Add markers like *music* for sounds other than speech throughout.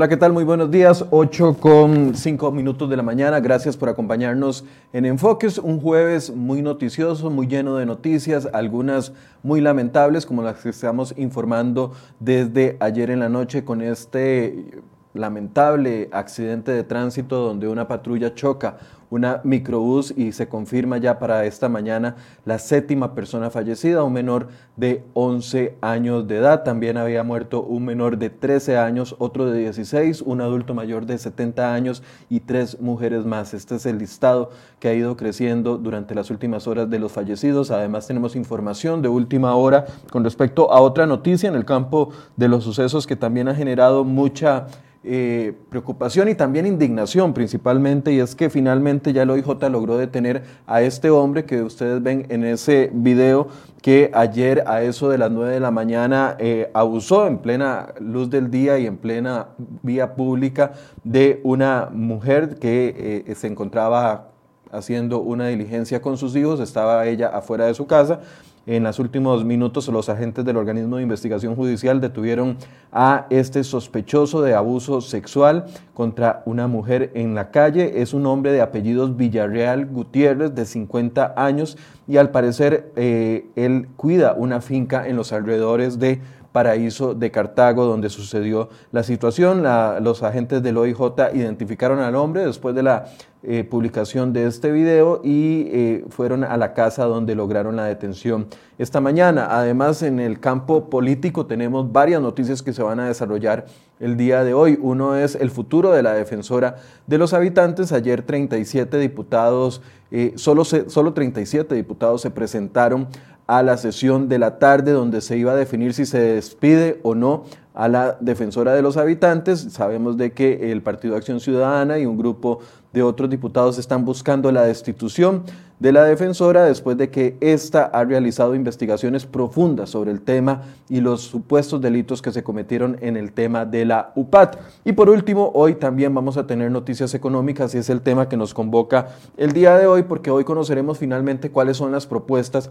Hola, ¿qué tal? Muy buenos días. 8 con 5 minutos de la mañana. Gracias por acompañarnos en Enfoques. Un jueves muy noticioso, muy lleno de noticias, algunas muy lamentables, como las que estamos informando desde ayer en la noche con este lamentable accidente de tránsito donde una patrulla choca una microbús y se confirma ya para esta mañana la séptima persona fallecida, un menor de 11 años de edad. También había muerto un menor de 13 años, otro de 16, un adulto mayor de 70 años y tres mujeres más. Este es el listado que ha ido creciendo durante las últimas horas de los fallecidos. Además tenemos información de última hora con respecto a otra noticia en el campo de los sucesos que también ha generado mucha eh, preocupación y también indignación principalmente, y es que finalmente ya el OIJ logró detener a este hombre que ustedes ven en ese video que ayer a eso de las 9 de la mañana eh, abusó en plena luz del día y en plena vía pública de una mujer que eh, se encontraba haciendo una diligencia con sus hijos, estaba ella afuera de su casa en los últimos minutos, los agentes del organismo de investigación judicial detuvieron a este sospechoso de abuso sexual contra una mujer en la calle. Es un hombre de apellidos Villarreal Gutiérrez, de 50 años, y al parecer eh, él cuida una finca en los alrededores de Paraíso de Cartago, donde sucedió la situación. los agentes del OIJ identificaron al hombre después de la eh, publicación de este video y eh, fueron a la casa donde lograron la detención esta mañana. Además, en el campo político tenemos varias noticias que se van a desarrollar el día de hoy. Uno es el futuro de la defensora de los habitantes. Ayer 37 diputados, eh, solo, solo 37 diputados se presentaron a la sesión de la tarde donde se iba a definir si se despide o no a la defensora de los habitantes. Sabemos de que el Partido Acción Ciudadana y un grupo de otros diputados están buscando la destitución de la defensora después de que ésta ha realizado investigaciones profundas sobre el tema y los supuestos delitos que se cometieron en el tema de la UPAT. Y por último, hoy también vamos a tener noticias económicas y es el tema que nos convoca el día de hoy porque hoy conoceremos finalmente cuáles son las propuestas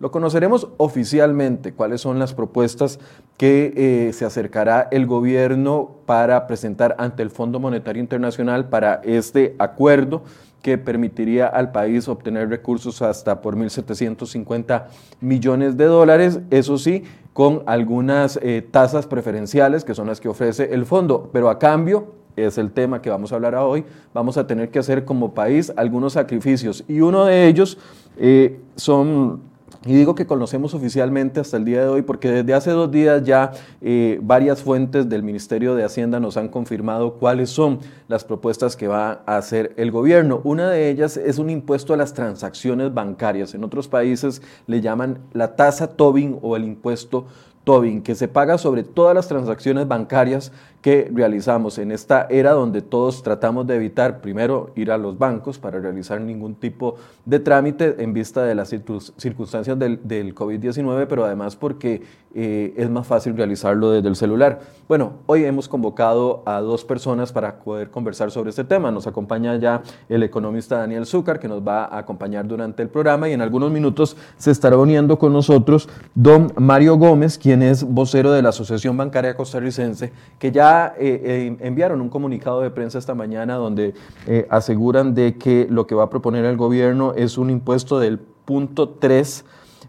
lo conoceremos oficialmente, cuáles son las propuestas que eh, se acercará el gobierno para presentar ante el Fondo Monetario Internacional para este acuerdo que permitiría al país obtener recursos hasta por 1.750 millones de dólares, eso sí, con algunas eh, tasas preferenciales que son las que ofrece el fondo, pero a cambio es el tema que vamos a hablar hoy, vamos a tener que hacer como país algunos sacrificios. Y uno de ellos eh, son y digo que conocemos oficialmente hasta el día de hoy porque desde hace dos días ya eh, varias fuentes del Ministerio de Hacienda nos han confirmado cuáles son las propuestas que va a hacer el gobierno. Una de ellas es un impuesto a las transacciones bancarias. En otros países le llaman la tasa Tobin o el impuesto Tobin, que se paga sobre todas las transacciones bancarias que realizamos en esta era donde todos tratamos de evitar primero ir a los bancos para realizar ningún tipo de trámite en vista de las circunstancias del, del COVID-19, pero además porque eh, es más fácil realizarlo desde el celular. Bueno, hoy hemos convocado a dos personas para poder conversar sobre este tema. Nos acompaña ya el economista Daniel Zúcar, que nos va a acompañar durante el programa y en algunos minutos se estará uniendo con nosotros don Mario Gómez, quien es vocero de la Asociación Bancaria Costarricense, que ya eh, eh, enviaron un comunicado de prensa esta mañana donde eh, aseguran de que lo que va a proponer el gobierno es un impuesto del punto 3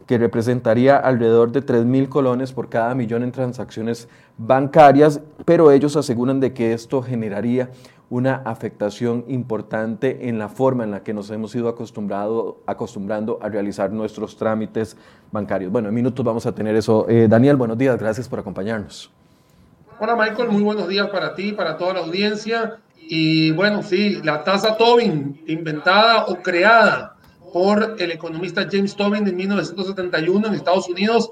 que representaría alrededor de 3 mil colones por cada millón en transacciones bancarias, pero ellos aseguran de que esto generaría una afectación importante en la forma en la que nos hemos ido acostumbrando a realizar nuestros trámites bancarios. Bueno, en minutos vamos a tener eso. Daniel, buenos días, gracias por acompañarnos. Hola Michael, muy buenos días para ti, para toda la audiencia. Y bueno, sí, la tasa Tobin, inventada o creada por el economista James Tobin en 1971 en Estados Unidos,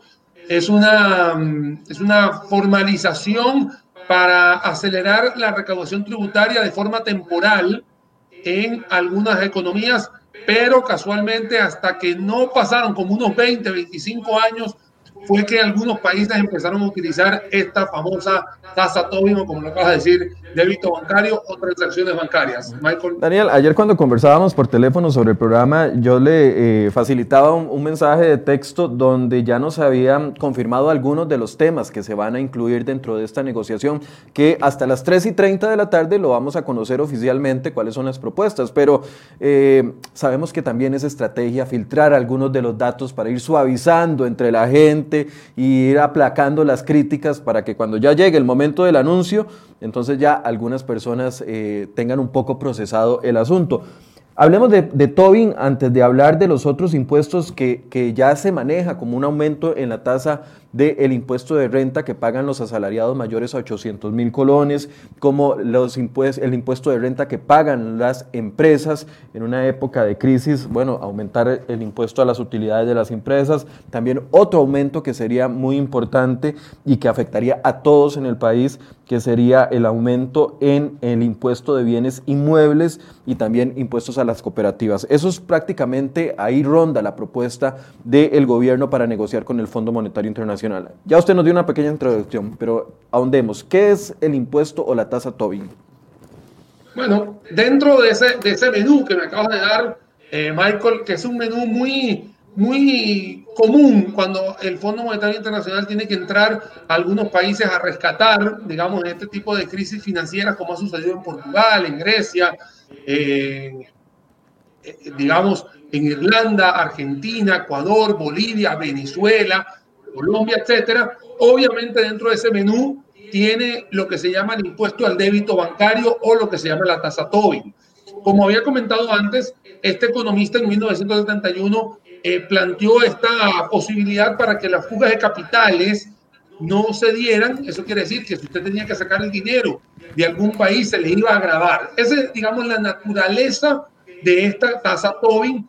es una, mm, es una formalización para acelerar la recaudación tributaria de forma temporal en algunas economías, pero casualmente hasta que no pasaron como unos 20, 25 años fue que algunos países empezaron a utilizar esta famosa tasa Tobin, o como lo acabas de decir, débito bancario o transacciones bancarias. Michael. Daniel, ayer cuando conversábamos por teléfono sobre el programa, yo le eh, facilitaba un, mensaje de texto donde ya nos habían confirmado algunos de los temas que se van a incluir dentro de esta negociación, que hasta las 3 y 30 de la tarde lo vamos a conocer oficialmente cuáles son las propuestas, pero eh, sabemos que también es estrategia filtrar algunos de los datos para ir suavizando entre la gente y ir aplacando las críticas para que cuando ya llegue el momento del anuncio, entonces ya algunas personas eh, tengan un poco procesado el asunto. Hablemos de, Tobin antes de hablar de los otros impuestos que, ya se maneja como un aumento en la tasa del impuesto de renta que pagan los asalariados mayores a 800 mil colones, como los el impuesto de renta que pagan las empresas en una época de crisis, bueno, aumentar el impuesto a las utilidades de las empresas, también otro aumento que sería muy importante y que afectaría a todos en el país, que sería el aumento en el impuesto de bienes inmuebles y también impuestos a las cooperativas. Eso es prácticamente, ahí ronda la propuesta del gobierno para negociar con el Fondo Monetario Internacional ya usted nos dio una pequeña introducción, pero ahondemos. ¿Qué es el impuesto o la tasa Tobin? Bueno, dentro de ese, de ese menú que me acabas de dar, eh, Michael, que es un menú muy, muy común cuando el Fondo Monetario Internacional tiene que entrar a algunos países a rescatar, digamos, este tipo de crisis financieras, como ha sucedido en Portugal, en Grecia, eh, digamos, en Irlanda, Argentina, Ecuador, Bolivia, Venezuela, Colombia, etcétera. Obviamente dentro de ese menú tiene lo que se llama el impuesto al débito bancario o lo que se llama la tasa Tobin. Como había comentado antes, este economista en 1971 eh, planteó esta posibilidad para que las fugas de capitales no se dieran. Eso quiere decir que si usted tenía que sacar el dinero de algún país, se le iba a agravar. Esa es, digamos, la naturaleza de esta tasa Tobin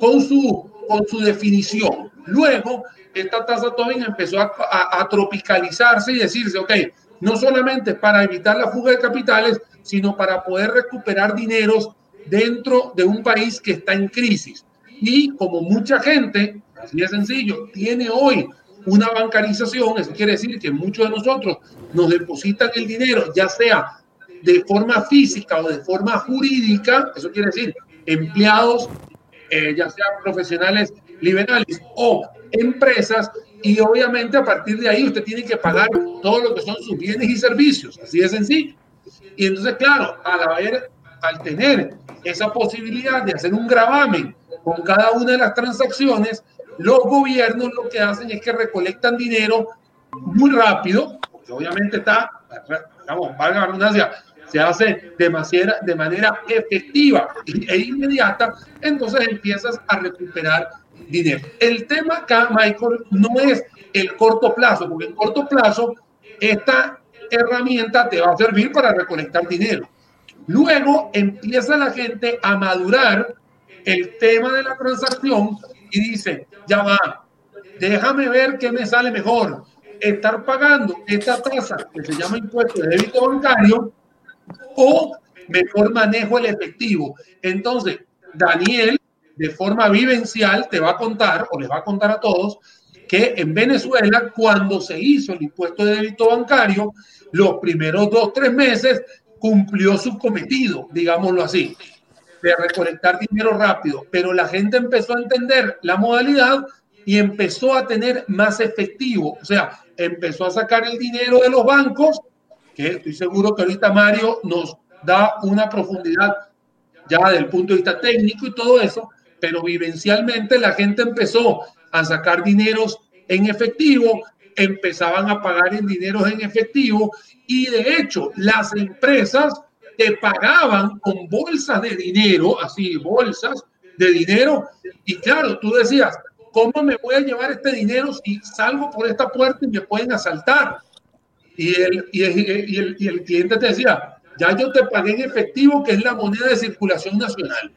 con su, con su definición. Luego, esta tasa Tobin empezó a, tropicalizarse y decirse, ok, no solamente para evitar la fuga de capitales, sino para poder recuperar dineros dentro de un país que está en crisis. Y como mucha gente, así de sencillo, tiene hoy una bancarización, eso quiere decir que muchos de nosotros nos depositan el dinero, ya sea de forma física o de forma jurídica, eso quiere decir empleados, eh, ya sean profesionales liberales o empresas y obviamente a partir de ahí usted tiene que pagar todo lo que son sus bienes y servicios, así de sencillo. Y entonces, claro, al, haber, al tener esa posibilidad de hacer un gravamen con cada una de las transacciones, los gobiernos lo que hacen es que recolectan dinero muy rápido, porque obviamente está, vamos, valga la se hace de manera, de manera efectiva e inmediata, entonces empiezas a recuperar dinero. El tema acá, Michael, no es el corto plazo, porque en corto plazo esta herramienta te va a servir para recolectar dinero. Luego empieza la gente a madurar el tema de la transacción y dice, ya va, déjame ver qué me sale mejor. Estar pagando esta tasa que se llama impuesto de débito bancario o mejor manejo el efectivo. Entonces, Daniel de forma vivencial te va a contar o les va a contar a todos que en Venezuela, cuando se hizo el impuesto de débito bancario, los primeros dos, tres meses cumplió su cometido, digámoslo así, de recolectar dinero rápido. Pero la gente empezó a entender la modalidad y empezó a tener más efectivo. O sea, empezó a sacar el dinero de los bancos, que estoy seguro que ahorita Mario nos da una profundidad ya del punto de vista técnico y todo eso, pero vivencialmente la gente empezó a sacar dineros en efectivo, empezaban a pagar en dineros en efectivo y de hecho las empresas te pagaban con bolsas de dinero, así, bolsas de dinero. Y claro, tú decías, ¿cómo me voy a llevar este dinero si salgo por esta puerta y me pueden asaltar? Y el, y el, y el cliente te decía, ya yo te pagué en efectivo, que es la moneda de circulación nacional.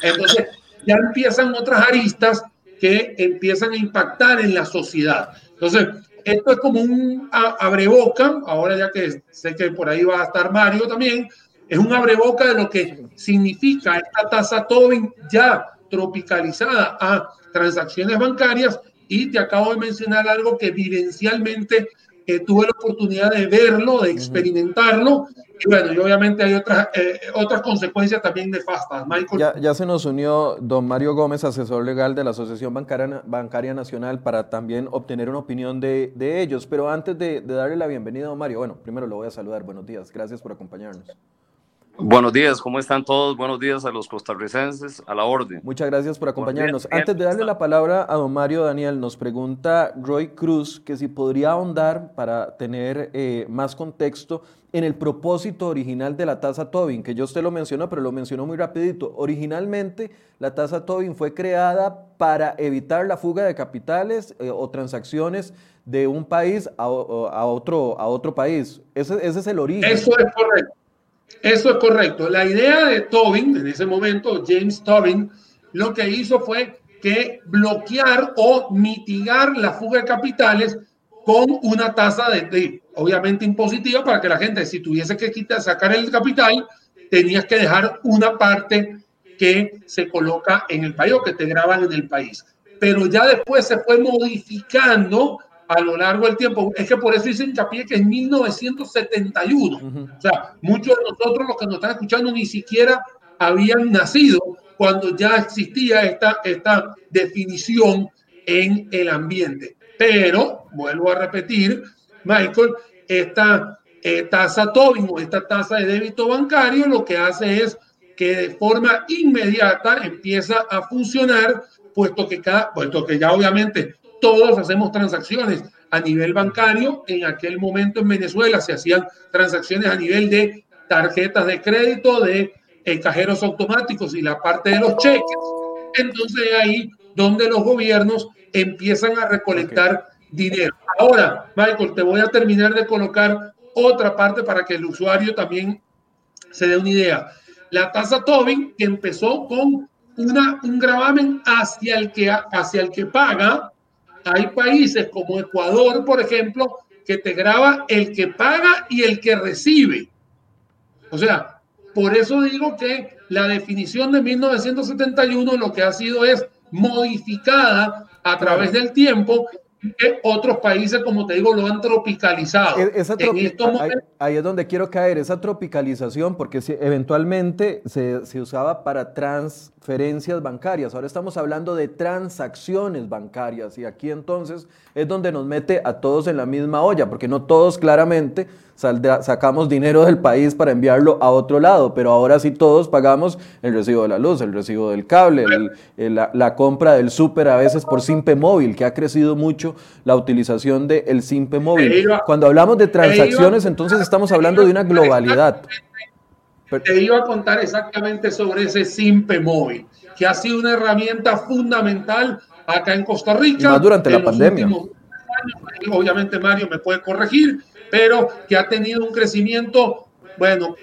Entonces, ya empiezan otras aristas que empiezan a impactar en la sociedad. Entonces, esto es como un abreboca, ahora ya que sé que por ahí va a estar Mario también, es un abreboca de lo que significa esta tasa Tobin ya tropicalizada a transacciones bancarias. Y te acabo de mencionar algo que vivencialmente eh, tuve la oportunidad de verlo, de experimentarlo. Y bueno, y obviamente hay otras, eh, otras consecuencias también nefastas. Michael. Ya, ya, se nos unió don Mario Gómez, asesor legal de la Asociación Bancaria, Bancaria Nacional, para también obtener una opinión de, de ellos. Pero antes de, de darle la bienvenida a don Mario, bueno, primero lo voy a saludar. Buenos días, gracias por acompañarnos. Buenos días, ¿cómo están todos? Buenos días a los costarricenses, a la orden. Muchas gracias por acompañarnos. Antes de darle la palabra a don Mario Daniel, nos pregunta Roy Cruz que si podría ahondar para tener eh, más contexto en el propósito original de la tasa Tobin, que yo usted lo mencionó, pero lo mencionó muy rapidito. Originalmente la tasa Tobin fue creada para evitar la fuga de capitales eh, o transacciones de un país a, otro, a otro país. Ese, ese es el origen. Eso es correcto. Eso es correcto. La idea de Tobin, en ese momento, James Tobin, lo que hizo fue que bloquear o mitigar la fuga de capitales con una tasa de, obviamente impositiva para que la gente, si tuviese que quitar, sacar el capital, tenías que dejar una parte que se coloca en el país o que te graban en el país. Pero ya después se fue modificando a lo largo del tiempo. Es que por eso hice hincapié que en 1971, o sea, muchos de nosotros los que nos están escuchando ni siquiera habían nacido cuando ya existía esta, esta definición en el ambiente. Pero, vuelvo a repetir, Michael, esta eh, tasa Tobin o esta tasa de débito bancario lo que hace es que de forma inmediata empieza a funcionar, puesto que, cada, puesto que ya obviamente todos hacemos transacciones a nivel bancario. En aquel momento en Venezuela se hacían transacciones a nivel de tarjetas de crédito, de eh, cajeros automáticos y la parte de los cheques. Entonces ahí donde los gobiernos empiezan a recolectar dinero. Ahora, Michael, te voy a terminar de colocar otra parte para que el usuario también se dé una idea. La tasa Tobin empezó con una, un gravamen hacia el que, hacia el que paga hay países como Ecuador, por ejemplo, que te graba el que paga y el que recibe. O sea, por eso digo que la definición de 1971 lo que ha sido es modificada a través del tiempo que otros países, como te digo, lo han tropicalizado. E-, ahí, es donde quiero caer, esa tropicalización, porque si, eventualmente se, se, usaba para transferencias bancarias, ahora estamos hablando de transacciones bancarias, y aquí entonces es donde nos mete a todos en la misma olla, porque no todos claramente sacamos dinero del país para enviarlo a otro lado, pero ahora sí todos pagamos el recibo de la luz, el recibo del cable, la, compra del súper a veces por Simpe Móvil, que ha crecido mucho la utilización del Simpe Móvil. Cuando hablamos de transacciones, entonces estamos hablando de una globalidad. Te iba a contar exactamente sobre ese Simpe Móvil, que ha sido una herramienta fundamental acá en Costa Rica. más durante la pandemia. obviamente Mario me puede corregir, pero que ha tenido un crecimiento, bueno,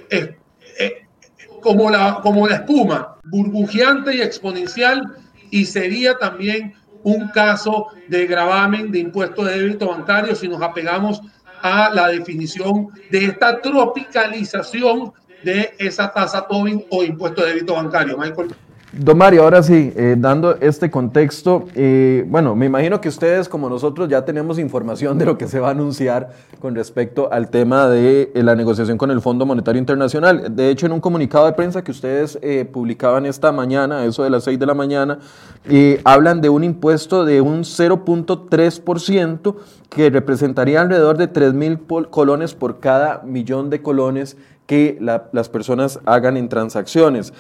como, la, como la espuma, burbujeante y exponencial, y sería también un caso de gravamen de impuesto de débito bancario si nos apegamos a la definición de esta tropicalización de esa tasa Tobin o impuesto de débito bancario. Michael. Don Mario, ahora sí, eh, dando este contexto, eh, bueno, me imagino que ustedes como nosotros ya tenemos información de lo que se va a anunciar con respecto al tema de eh, la negociación con el Fondo Monetario Internacional. De hecho, en un comunicado de prensa que ustedes publicaban esta mañana, eso de las 6 de la mañana, hablan de un impuesto de un 0.3% que representaría alrededor de 3 mil colones por cada millón de colones que las personas hagan en transacciones.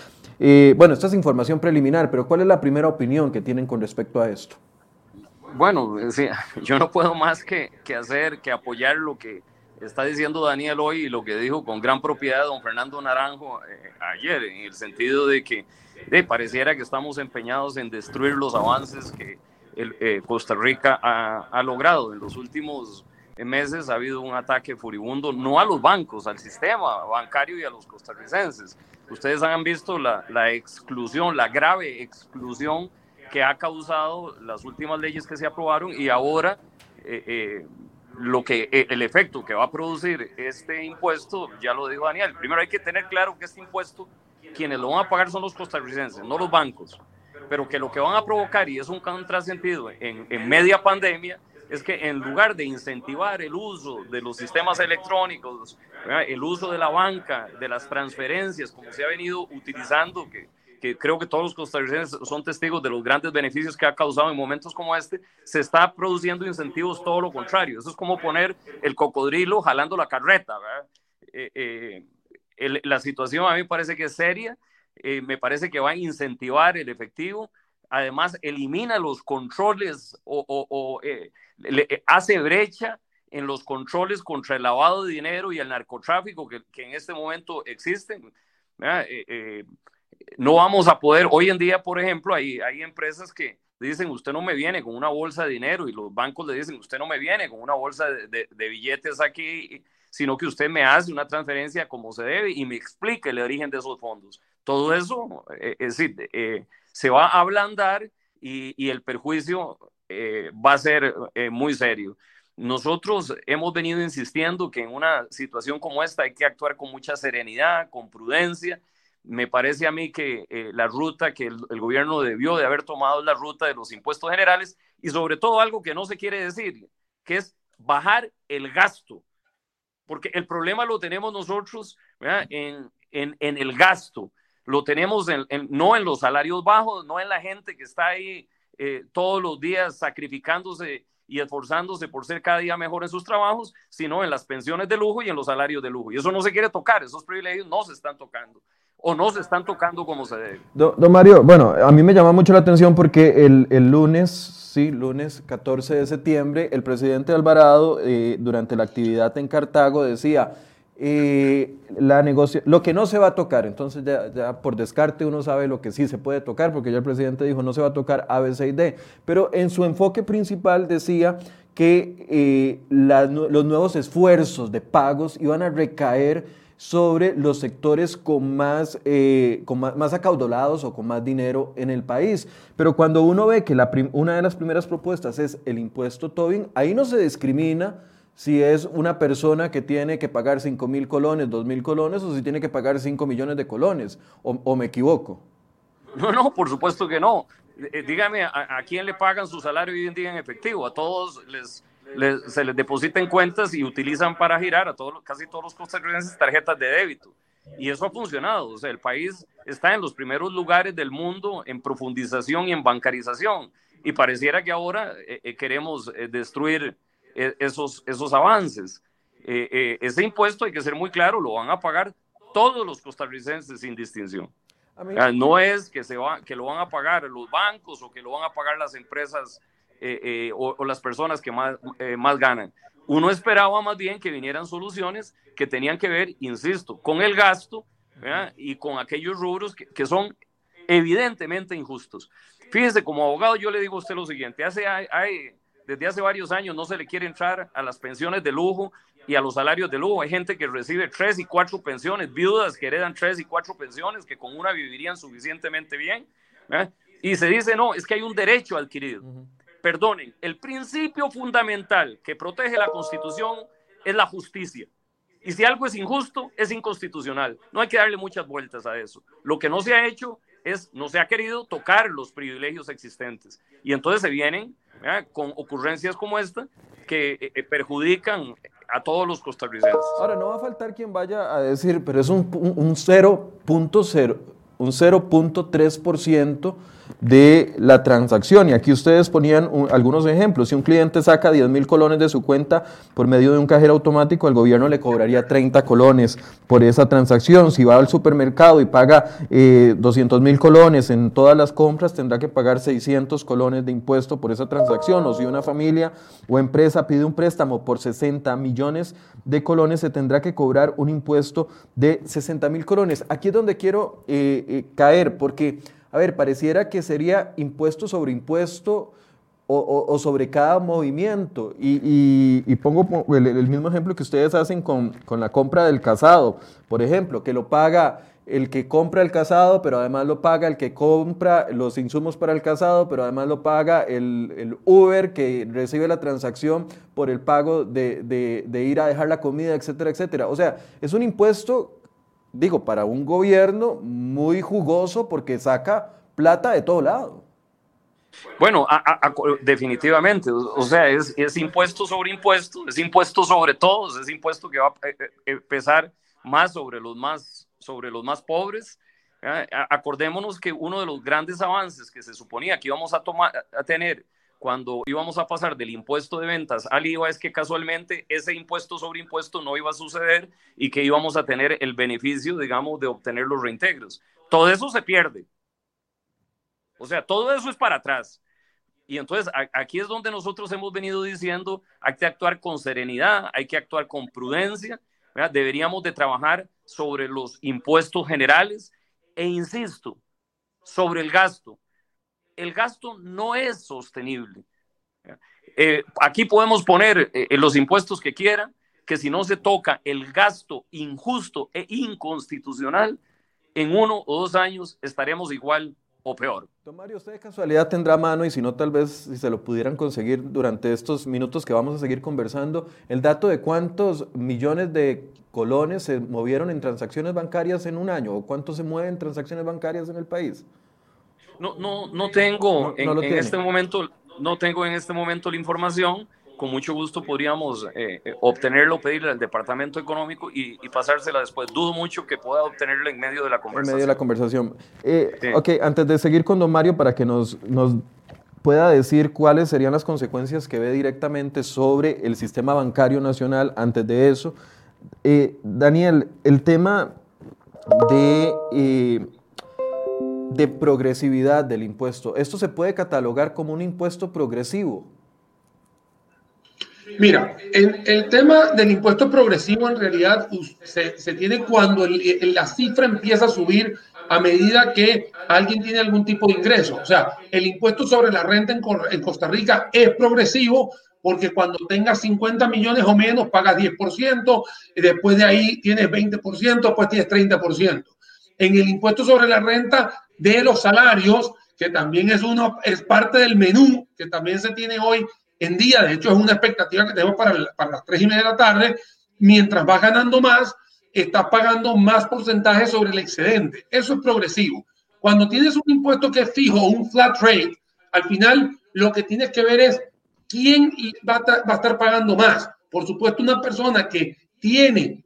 Eh, bueno, esta es información preliminar, pero ¿cuál es la primera opinión que tienen con respecto a esto? Bueno, sí, *laughs* yo no puedo más que, que, hacer, que apoyar lo que está diciendo Daniel hoy y lo que dijo con gran propiedad don Fernando Naranjo eh, ayer, en el sentido de que pareciera que estamos empeñados en destruir los avances que eh, Costa Rica ha, ha, logrado en los últimos meses ha habido un ataque furibundo, no a los bancos, al sistema bancario y a los costarricenses. Ustedes han visto la, la exclusión, la grave exclusión que ha causado las últimas leyes que se aprobaron y ahora eh, eh, lo que eh, el efecto que va a producir este impuesto, ya lo dijo Daniel. Primero hay que tener claro que este impuesto quienes lo van a pagar son los costarricenses, no los bancos. pero que lo que van a provocar, y es un contrasentido en, en media pandemia, es que en lugar de incentivar el uso de los sistemas electrónicos, el uso de la banca, de las transferencias, como se ha venido utilizando, que, que creo que todos los costarricenses son testigos de los grandes beneficios que ha causado en momentos como este, se está produciendo incentivos todo lo contrario. Eso es como poner el cocodrilo jalando la carreta. Eh, eh, la situación a mí me parece que es seria, eh, me parece que va a incentivar el efectivo, además elimina los controles o, le, hace brecha en los controles contra el lavado de dinero y el narcotráfico que, en este momento existen. Eh, eh, no vamos a poder, hoy en día, por ejemplo, hay, hay empresas que dicen, usted no me viene con una bolsa de dinero y los bancos le dicen, usted no me viene con una bolsa de, billetes aquí, sino que usted me hace una transferencia como se debe y me explique el origen de esos fondos. Todo eso eh, es decir, se va a ablandar y, y el perjuicio eh, va a ser eh, muy serio. Nosotros hemos venido insistiendo que en una situación como esta hay que actuar con mucha serenidad, con prudencia. Me parece a mí que eh, la ruta que el, gobierno debió de haber tomado es la ruta de los impuestos generales y sobre todo algo que no se quiere decir, que es bajar el gasto, porque el problema lo tenemos nosotros en, el gasto, lo tenemos no en los salarios bajos, no en la gente que está ahí eh, todos los días sacrificándose y esforzándose por ser cada día mejor en sus trabajos, sino en las pensiones de lujo y en los salarios de lujo. Y eso no se quiere tocar, esos privilegios no se están tocando o no se están tocando como se debe. Don, Mario, bueno, a mí me llama mucho la atención porque el, lunes, sí, lunes 14 de septiembre, el presidente Alvarado, eh, durante la actividad en Cartago, decía, la lo que no se va a tocar, entonces ya, por descarte uno sabe lo que sí se puede tocar, porque ya el presidente dijo no se va a tocar A, B, C y D, pero en su enfoque principal decía que eh, los nuevos esfuerzos de pagos iban a recaer sobre los sectores con más, eh, con más, acaudalados o con más dinero en el país. Pero cuando uno ve que una de las primeras propuestas es el impuesto Tobin, ahí no se discrimina si es una persona que tiene que pagar 5 mil colones, 2 mil colones, o si tiene que pagar 5 millones de colones, o, me equivoco. No, no, por supuesto que no. Eh, dígame, ¿a, quién le pagan su salario hoy en día en efectivo? A todos les, se les deposita en cuentas y utilizan para girar a todos, casi todos los costarricenses tarjetas de débito. Y eso ha funcionado. O sea, el país está en los primeros lugares del mundo en profundización y en bancarización. Y pareciera que ahora eh, eh, queremos destruir e, esos, esos avances. Eh, eh, ese impuesto, hay que ser muy claro, lo van a pagar todos los costarricenses sin distinción. no es que, se va, que lo van a pagar los bancos o que lo van a pagar las empresas eh, o, las personas que más, más ganan. Uno esperaba más bien que vinieran soluciones que tenían que ver, insisto, con el gasto y con aquellos rubros que, que, son evidentemente injustos. Fíjese, como abogado yo le digo a usted lo siguiente, hace, hay desde hace varios años no se le quiere entrar a las pensiones de lujo y a los salarios de lujo. Hay gente que recibe tres y cuatro pensiones, viudas que heredan tres y cuatro pensiones, que con una vivirían suficientemente bien. Y se dice, no, es que hay un derecho adquirido. Perdonen, el principio fundamental que protege la Constitución es la justicia. Y si algo es injusto, es inconstitucional. No hay que darle muchas vueltas a eso. Lo que no se ha hecho es, no se ha querido tocar los privilegios existentes. Y entonces se vienen con ocurrencias como esta que eh, eh, perjudican a todos los costarricenses. Ahora, no va a faltar quien vaya a decir, pero es un, un 0.0, un 0.3% de la transacción. Y aquí ustedes ponían algunos ejemplos. Si un cliente saca 10 mil colones de su cuenta por medio de un cajero automático, el gobierno le cobraría 30 colones por esa transacción. Si va al supermercado y paga eh, 200 mil colones en todas las compras, tendrá que pagar 600 colones de impuesto por esa transacción. O si una familia o empresa pide un préstamo por 60 millones de colones, se tendrá que cobrar un impuesto de 60 mil colones. Aquí es donde quiero eh, eh, caer, porque a ver, pareciera que sería impuesto sobre impuesto o, sobre cada movimiento. Y, pongo el, mismo ejemplo que ustedes hacen con, la compra del casado, por ejemplo, que lo paga el que compra el casado, pero además lo paga el que compra los insumos para el casado, pero además lo paga el, Uber que recibe la transacción por el pago de, de ir a dejar la comida, etcétera, etcétera. O sea, es un impuesto digo, para un gobierno muy jugoso porque saca plata de todo lado. Bueno, definitivamente, o sea, es, es, impuesto sobre impuesto, es impuesto sobre todos, es impuesto que va a eh, eh, pesar más sobre los más, sobre los más pobres. Acordémonos que uno de los grandes avances que se suponía que íbamos a, tomar, a tener cuando íbamos a pasar del impuesto de ventas al IVA es que casualmente ese impuesto sobre impuesto no iba a suceder y que íbamos a tener el beneficio, digamos, de obtener los reintegros. Todo eso se pierde. O sea, todo eso es para atrás. Y entonces aquí es donde nosotros hemos venido diciendo, hay que actuar con serenidad, hay que actuar con prudencia, deberíamos de trabajar sobre los impuestos generales e insisto, sobre el gasto el gasto no es sostenible. Eh, aquí podemos poner eh, los impuestos que quieran, que si no se toca el gasto injusto e inconstitucional, en uno o dos años estaremos igual o peor. Don usted de casualidad tendrá mano y si no, tal vez si se lo pudieran conseguir durante estos minutos que vamos a seguir conversando, el dato de cuántos millones de colones se movieron en transacciones bancarias en un año o cuánto se mueven transacciones bancarias en el país. No, no, no tengo en, este momento, no tengo en este momento la información. Con mucho gusto podríamos eh, eh, obtenerlo, pedirle al departamento económico y, pasársela después. Dudo mucho que pueda obtenerla en medio de la conversación. En medio de la conversación. Eh, Ok, antes de seguir con don Mario, para que nos, nos pueda decir cuáles serían las consecuencias que ve directamente sobre el sistema bancario nacional antes de eso. Eh, Daniel, el tema de de progresividad del impuesto. ¿Esto se puede catalogar como un impuesto progresivo? Mira, el, el tema del impuesto progresivo en realidad se, tiene cuando la cifra empieza a subir a medida que alguien tiene algún tipo de ingreso. O sea, el impuesto sobre la renta en, Costa Rica es progresivo porque cuando tengas 50 millones o menos pagas 10%, y después de ahí tienes 20%, después tienes 30%. En el impuesto sobre la renta de los salarios, que también es, uno, es parte del menú que también se tiene hoy en día. De hecho, es una expectativa que tenemos para, para las tres y media de la tarde. Mientras vas ganando más, estás pagando más porcentaje sobre el excedente. Eso es progresivo. Cuando tienes un impuesto que es fijo, un flat rate, al final lo que tienes que ver es quién va a, estar pagando más. Por supuesto, una persona que tiene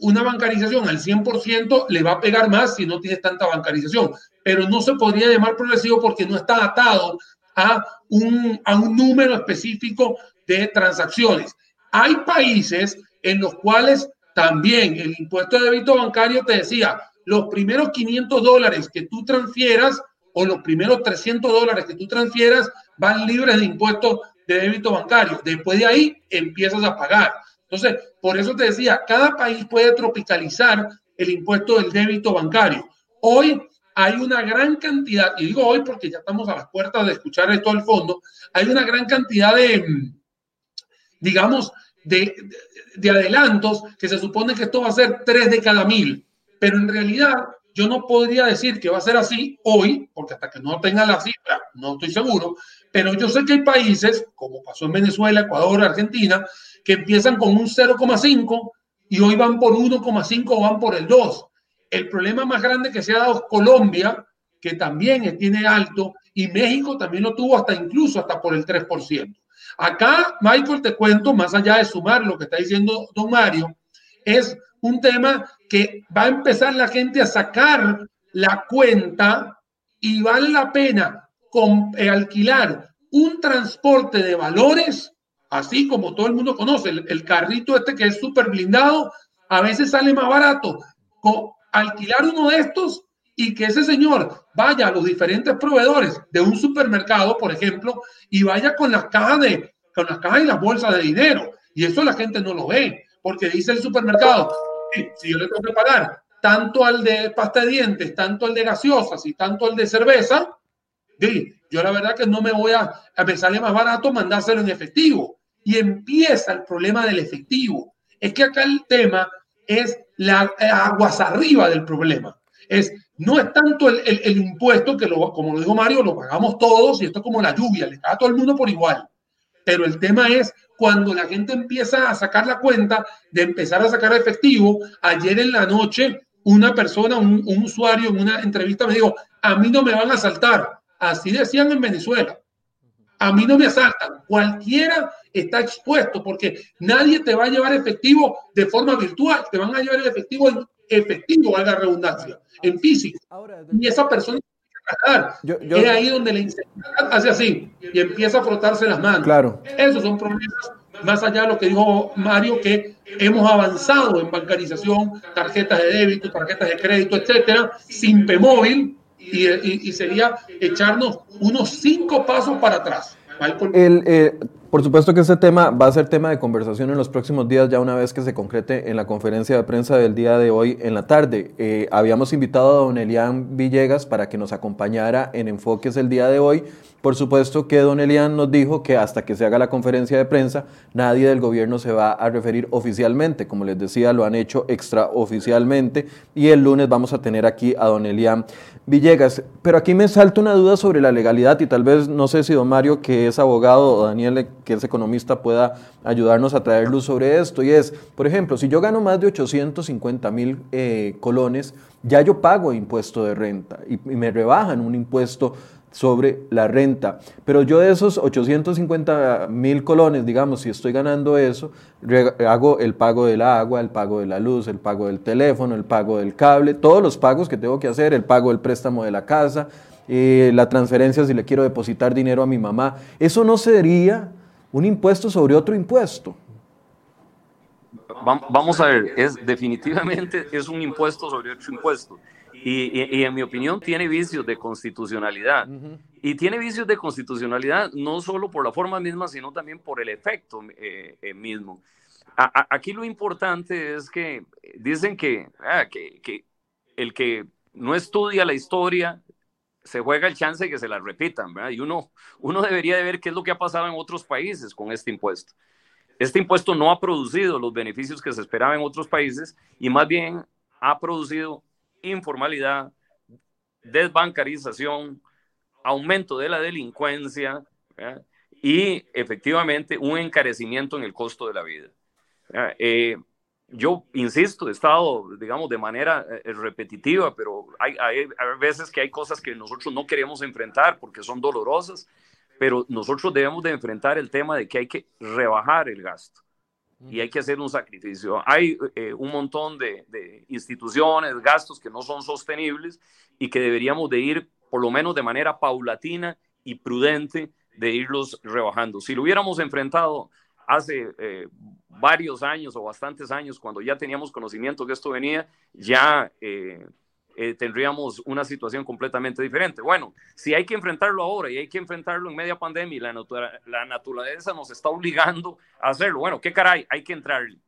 una bancarización al 100% le va a pegar más si no tienes tanta bancarización, pero no se podría llamar progresivo porque no está atado a un, a un número específico de transacciones. Hay países en los cuales también el impuesto de débito bancario te decía, los primeros 500 dólares que tú transfieras o los primeros 300 dólares que tú transfieras van libres de impuestos de débito bancario. Después de ahí empiezas a pagar. Entonces, por eso te decía, cada país puede tropicalizar el impuesto del débito bancario. Hoy hay una gran cantidad, y digo hoy porque ya estamos a las puertas de escuchar esto al fondo, hay una gran cantidad de, digamos, de, de, adelantos que se supone que esto va a ser tres de cada mil, pero en realidad yo no podría decir que va a ser así hoy, porque hasta que no tenga la cifra, no estoy seguro, pero yo sé que hay países, como pasó en Venezuela, Ecuador, Argentina, que empiezan con un 0,5 y hoy van por 1,5 o van por el 2. El problema más grande que se ha dado es Colombia, que también tiene alto, y México también lo tuvo hasta incluso hasta por el 3%. Acá, Michael, te cuento, más allá de sumar lo que está diciendo don Mario, es un tema que va a empezar la gente a sacar la cuenta y vale la pena con, eh, alquilar un transporte de valores así como todo el mundo conoce, el, carrito este que es súper blindado, a veces sale más barato alquilar uno de estos y que ese señor vaya a los diferentes proveedores de un supermercado, por ejemplo, y vaya con las cajas de con las cajas y las bolsas de dinero. Y eso la gente no lo ve, porque dice el supermercado, si yo le tengo que pagar tanto al de pasta de dientes, tanto al de gaseosas y tanto al de cerveza, yo la verdad que no me voy a me sale más barato mandárselo en efectivo. Y empieza el problema del efectivo. Es que acá el tema es la aguas arriba del problema. Es, no es tanto el, el, impuesto que, lo, como lo dijo Mario, lo pagamos todos y esto es como la lluvia, le cae a todo el mundo por igual. Pero el tema es cuando la gente empieza a sacar la cuenta de empezar a sacar efectivo. Ayer en la noche, una persona, un, un usuario en una entrevista me dijo, a mí no me van a saltar Así decían en Venezuela. A mí no me asaltan. Cualquiera está expuesto porque nadie te va a llevar efectivo de forma virtual. Te van a llevar el efectivo en efectivo, valga la redundancia, en físico. Y esa persona yo, yo, es ahí donde la inseguridad hace así y empieza a frotarse las manos. Claro. Esos son problemas más allá de lo que dijo Mario, que hemos avanzado en bancarización, tarjetas de débito, tarjetas de crédito, etcétera, sin PMóvil, y, y, sería echarnos unos cinco pasos para atrás. Eh, por supuesto que este tema va a ser tema de conversación en los próximos días, ya una vez que se concrete en la conferencia de prensa del día de hoy en la tarde. Eh, habíamos invitado a don Elian Villegas para que nos acompañara en Enfoques el día de hoy. Por supuesto que don Elian nos dijo que hasta que se haga la conferencia de prensa, nadie del gobierno se va a referir oficialmente. Como les decía, lo han hecho extraoficialmente y el lunes vamos a tener aquí a don Elian Villegas. Pero aquí me salta una duda sobre la legalidad y tal vez no sé si don Mario, que es abogado, o Daniel, que es economista, pueda ayudarnos a traer luz sobre esto. Y es, por ejemplo, si yo gano más de 850 mil eh, colones, ya yo pago impuesto de renta y, y me rebajan un impuesto sobre la renta. Pero yo de esos 850 mil colones, digamos, si estoy ganando eso, hago el pago del agua, el pago de la luz, el pago del teléfono, el pago del cable, todos los pagos que tengo que hacer, el pago del préstamo de la casa, eh, la transferencia si le quiero depositar dinero a mi mamá. Eso no sería un impuesto sobre otro impuesto. Vamos a ver, es definitivamente es un impuesto sobre otro impuesto. Y, en mi opinión tiene vicios de constitucionalidad. Y tiene vicios de constitucionalidad no solo por la forma misma, sino también por el efecto eh, eh, mismo. aquí lo importante es que dicen que, ah, que, que, el que no estudia la historia se juega el chance de que se la repitan, ¿verdad? Y uno, uno debería de ver qué es lo que ha pasado en otros países con este impuesto. Este impuesto no ha producido los beneficios que se esperaban en otros países y más bien ha producido informalidad, desbancarización, aumento de la delincuencia y efectivamente un encarecimiento en el costo de la vida. Eh, yo insisto, he estado, digamos, de manera eh, repetitiva, pero hay, hay, veces que hay cosas que nosotros no queremos enfrentar porque son dolorosas, pero nosotros debemos de enfrentar el tema de que hay que rebajar el gasto y hay que hacer un sacrificio. Hay eh, un montón de, instituciones, gastos que no son sostenibles y que deberíamos de ir por lo menos de manera paulatina y prudente de irlos rebajando. Si lo hubiéramos enfrentado hace eh, varios años o bastantes años, cuando ya teníamos conocimiento que esto venía, ya... Eh, eh, tendríamos una situación completamente diferente. Bueno, si hay que enfrentarlo ahora y hay que enfrentarlo en media pandemia y la, la naturaleza nos está obligando a hacerlo, bueno, qué caray, hay que entrarle.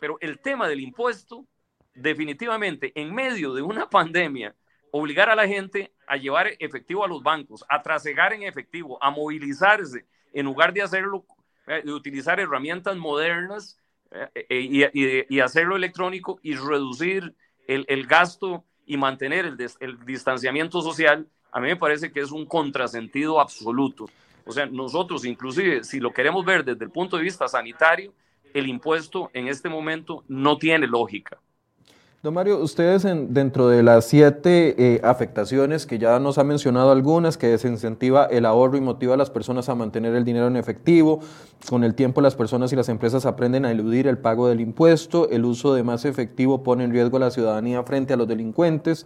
Pero el tema del impuesto, definitivamente, en medio de una pandemia, obligar a la gente a llevar efectivo a los bancos, a trasegar en efectivo, a movilizarse, en lugar de hacerlo, eh, de utilizar herramientas modernas eh, y, hacerlo electrónico y reducir el, el gasto y mantener el, el distanciamiento social, a mí me parece que es un contrasentido absoluto. O sea, nosotros inclusive, si lo queremos ver desde el punto de vista sanitario, el impuesto en este momento no tiene lógica. Don Mario, ustedes dentro de las siete eh, afectaciones que ya nos ha mencionado algunas, que desincentiva el ahorro y motiva a las personas a mantener el dinero en efectivo, con el tiempo las personas y las empresas aprenden a eludir el pago del impuesto, el uso de más efectivo pone en riesgo a la ciudadanía frente a los delincuentes,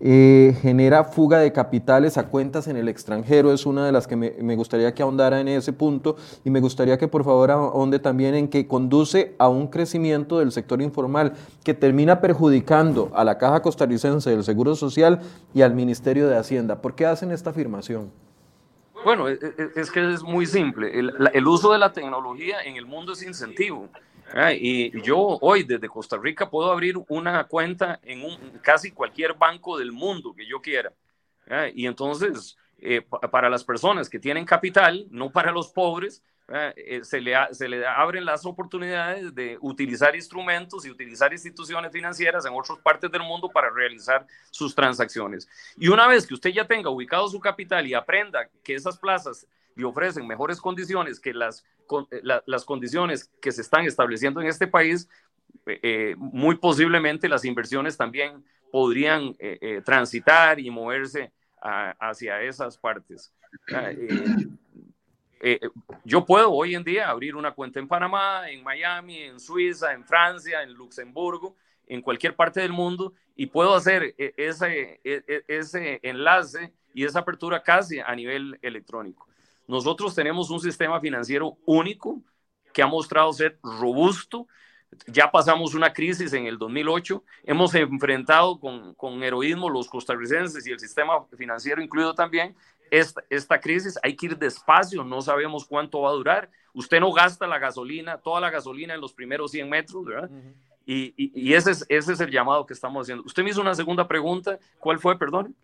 eh, genera fuga de capitales a cuentas en el extranjero, es una de las que me, gustaría que ahondara en ese punto y me gustaría que por favor ahonde también en que conduce a un crecimiento del sector informal que termina perjudicando a la Caja Costarricense del Seguro Social y al Ministerio de Hacienda. ¿Por qué hacen esta afirmación? Bueno, e, e, es, que es muy simple. El, el uso de la tecnología en el mundo es incentivo. Y yo hoy desde Costa Rica puedo abrir una cuenta en un, casi cualquier banco del mundo que yo quiera. Y entonces, eh, para las personas que tienen capital, no para los pobres, eh, se, le se le abren las oportunidades de utilizar instrumentos y utilizar instituciones financieras en otras partes del mundo para realizar sus transacciones. Y una vez que usted ya tenga ubicado su capital y aprenda que esas plazas le ofrecen mejores condiciones que las, eh, las condiciones que se están estableciendo en este país, eh, eh, muy posiblemente las inversiones también podrían transitar y moverse hacia esas partes. Eh, yo puedo hoy en día abrir una cuenta en Panamá, en Miami, en Suiza, en Francia, en Luxemburgo, en cualquier parte del mundo y puedo hacer ese, ese enlace y esa apertura casi a nivel electrónico. Nosotros tenemos un sistema financiero único que ha mostrado ser robusto. Ya pasamos una crisis en el 2008, hemos enfrentado con, con heroísmo los costarricenses y el sistema financiero incluido también esta, esta crisis. Hay que ir despacio, no sabemos cuánto va a durar. Usted no gasta la gasolina, toda la gasolina en los primeros 100 metros, ¿verdad? Y, y, ese, es, ese es el llamado que estamos haciendo. Usted me hizo una segunda pregunta. ¿Cuál fue, perdón?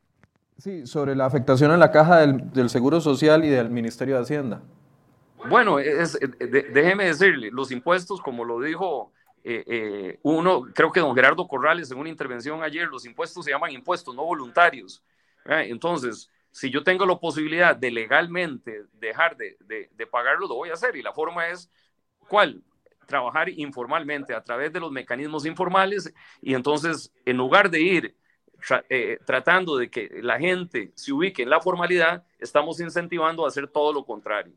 Sí, sobre la afectación en la caja del, Seguro Social y del Ministerio de Hacienda. Bueno, déjeme decirle, los impuestos, como lo dijo eh, eh, uno, creo que don Gerardo Corrales en una intervención ayer, los impuestos se llaman impuestos, no voluntarios. Entonces, si yo tengo la posibilidad de legalmente dejar de, de, pagarlo, lo voy a hacer. Y la forma es, ¿cuál? Trabajar informalmente a través de los mecanismos informales y entonces, en lugar de ir eh, tratando de que la gente se ubique en la formalidad, estamos incentivando a hacer todo lo contrario.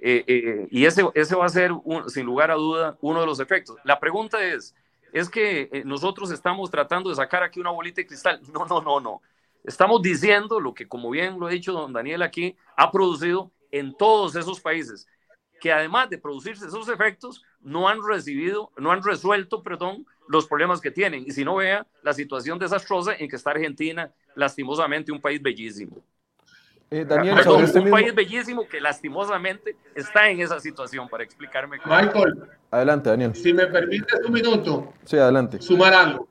Eh, eh, y ese, ese va a ser, sin lugar a duda, uno de los efectos. La pregunta es, ¿es que nosotros estamos tratando de sacar aquí una bolita de cristal? No, no, no, no. Estamos diciendo lo que, como bien lo ha dicho don Daniel aquí, ha producido en todos esos países, que además de producirse esos efectos, no han recibido, no han resuelto, perdón, los problemas que tienen. Y si no vea la situación desastrosa en que está Argentina, lastimosamente un país bellísimo. Eh, Daniel, este un país bellísimo que lastimosamente está en esa situación, para explicarme. Michael. Adelante, Daniel. Si me permites un minuto. Sí, adelante. Sumar algo.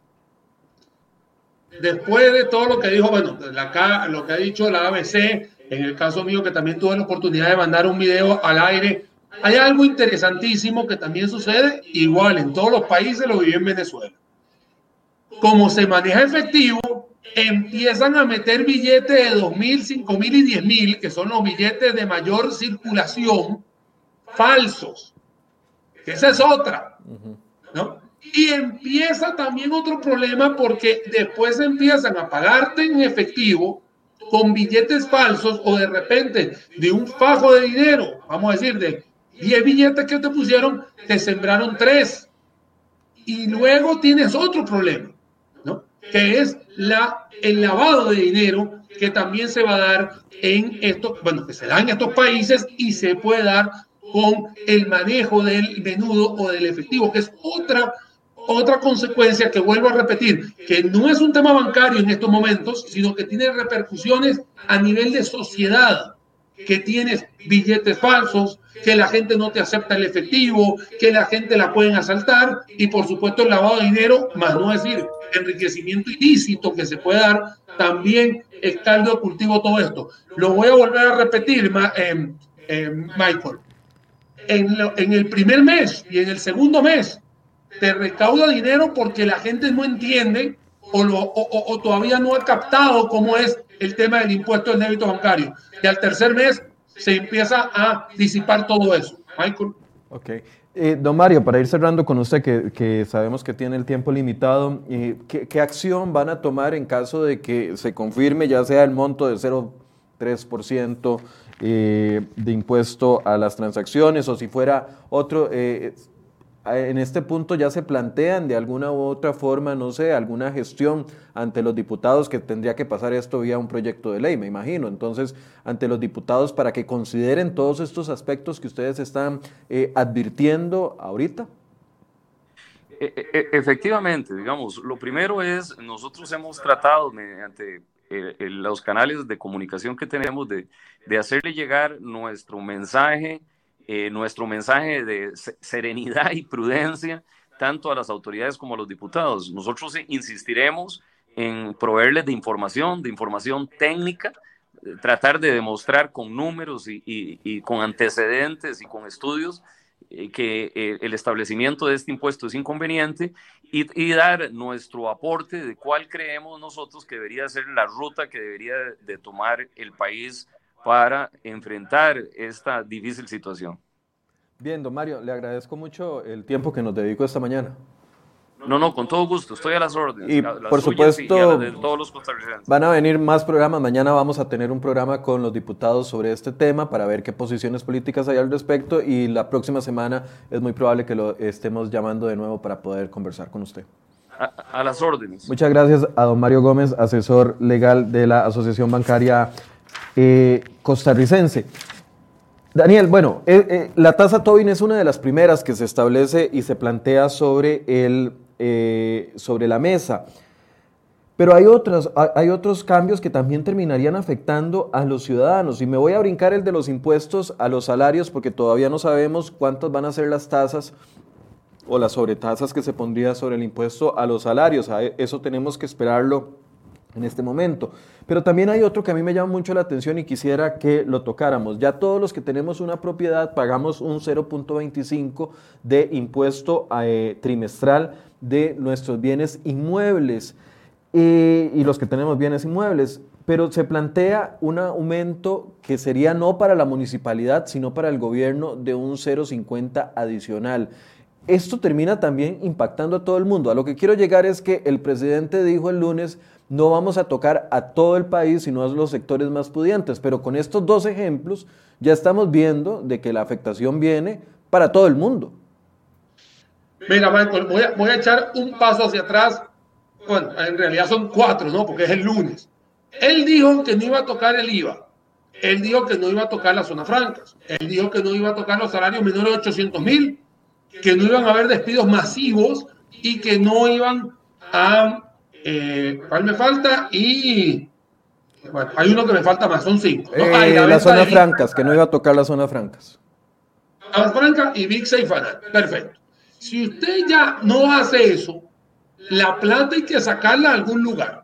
Después de todo lo que dijo, bueno, la, lo que ha dicho la ABC, en el caso mío que también tuve la oportunidad de mandar un video al aire hay algo interesantísimo que también sucede igual en todos los países, lo vive en Venezuela. Como se maneja efectivo, empiezan a meter billetes de 2.000, 5.000 y 10.000, que son los billetes de mayor circulación, falsos. Esa es otra. ¿no? Y empieza también otro problema porque después empiezan a pagarte en efectivo con billetes falsos o de repente de un fajo de dinero, vamos a decir, de 10 billetes que te pusieron, te sembraron tres. Y luego tienes otro problema, ¿no? Que es la, el lavado de dinero que también se va a dar en estos, bueno, que se da en estos países y se puede dar con el manejo del menudo o del efectivo, que es otra, otra consecuencia que vuelvo a repetir, que no es un tema bancario en estos momentos, sino que tiene repercusiones a nivel de sociedad que tienes billetes falsos, que la gente no te acepta el efectivo, que la gente la pueden asaltar y por supuesto el lavado de dinero, más no decir enriquecimiento ilícito que se puede dar, también es caldo de cultivo todo esto. Lo voy a volver a repetir, eh, Michael. En, el primer mes y en el segundo mes te recauda dinero porque la gente no entiende o, o, todavía no ha captado cómo es el tema del impuesto del débito bancario. Y al tercer mes se empieza a disipar todo eso. Michael. Ok. Eh, don Mario, para ir cerrando con usted, que, sabemos que tiene el tiempo limitado, eh, ¿qué, ¿qué, acción van a tomar en caso de que se confirme ya sea el monto de 0,3% eh, de impuesto a las transacciones o si fuera otro? En este punto ya se plantean de alguna u otra forma, no sé, alguna gestión ante los diputados que tendría que pasar esto vía un proyecto de ley, me imagino. Entonces, ante los diputados para que consideren todos estos aspectos que ustedes están eh, advirtiendo ahorita. E, e, e, efectivamente, digamos, lo primero es, nosotros hemos tratado mediante eh, los canales de comunicación que tenemos de, de hacerle llegar nuestro mensaje eh, nuestro mensaje de serenidad y prudencia tanto a las autoridades como a los diputados. Nosotros insistiremos en proveerles de información, de información técnica, eh, tratar de demostrar con números y, con antecedentes y con estudios eh, que el establecimiento de este impuesto es inconveniente y, dar nuestro aporte de cuál creemos nosotros que debería ser la ruta que debería de tomar el país para enfrentar esta difícil situación. Bien, don Mario, le agradezco mucho el tiempo que nos dedicó esta mañana. No, no, con todo gusto, estoy a las órdenes. Y por supuesto, de todos los costarricenses. van a venir más programas. Mañana vamos a tener un programa con los diputados sobre este tema para ver qué posiciones políticas hay al respecto y la próxima semana es muy probable que lo estemos llamando de nuevo para poder conversar con usted. A, las órdenes. Muchas gracias a don Mario Gómez, asesor legal de la Asociación Bancaria eh, Costarricense. Daniel, bueno, eh, eh, la tasa Tobin es una de las primeras que se establece y se plantea sobre, el, sobre la mesa. Pero hay otros, hay otros cambios que también terminarían afectando a los ciudadanos. Y me voy a brincar el de los impuestos a los salarios porque todavía no sabemos cuántas van a ser las tasas o las sobretasas que se pondría sobre el impuesto a los salarios. Eso tenemos que esperarlo en este momento. Pero también hay otro que a mí me llama mucho la atención y quisiera que lo tocáramos. Ya todos los que tenemos una propiedad pagamos un 0.25 de impuesto eh, trimestral de nuestros bienes inmuebles eh, y los que tenemos bienes inmuebles. Pero se plantea un aumento que sería no para la municipalidad, sino para el gobierno de un 0.50 adicional esto termina también impactando a todo el mundo. A lo que quiero llegar es que el presidente dijo el lunes, no vamos a tocar a todo el país, sino a los sectores más pudientes. Pero con estos dos ejemplos ya estamos viendo de que la afectación viene para todo el mundo. Mira, Michael, voy a, voy a echar un paso hacia atrás. Bueno, en realidad son cuatro, ¿no? Porque es el lunes. Él dijo que no iba a tocar el IVA. Él dijo que no iba a tocar las zonas francas. Él dijo que no iba a tocar los salarios menores de 800 mil que no iban a haber despidos masivos y que no iban a... Eh, ¿Cuál me falta? Y... Bueno, hay uno que me falta más, son cinco. Eh, las zonas francas, que no iba a tocar las zonas francas. Las francas y Big Safe Perfecto. Si usted ya no hace eso, la plata hay que sacarla a algún lugar.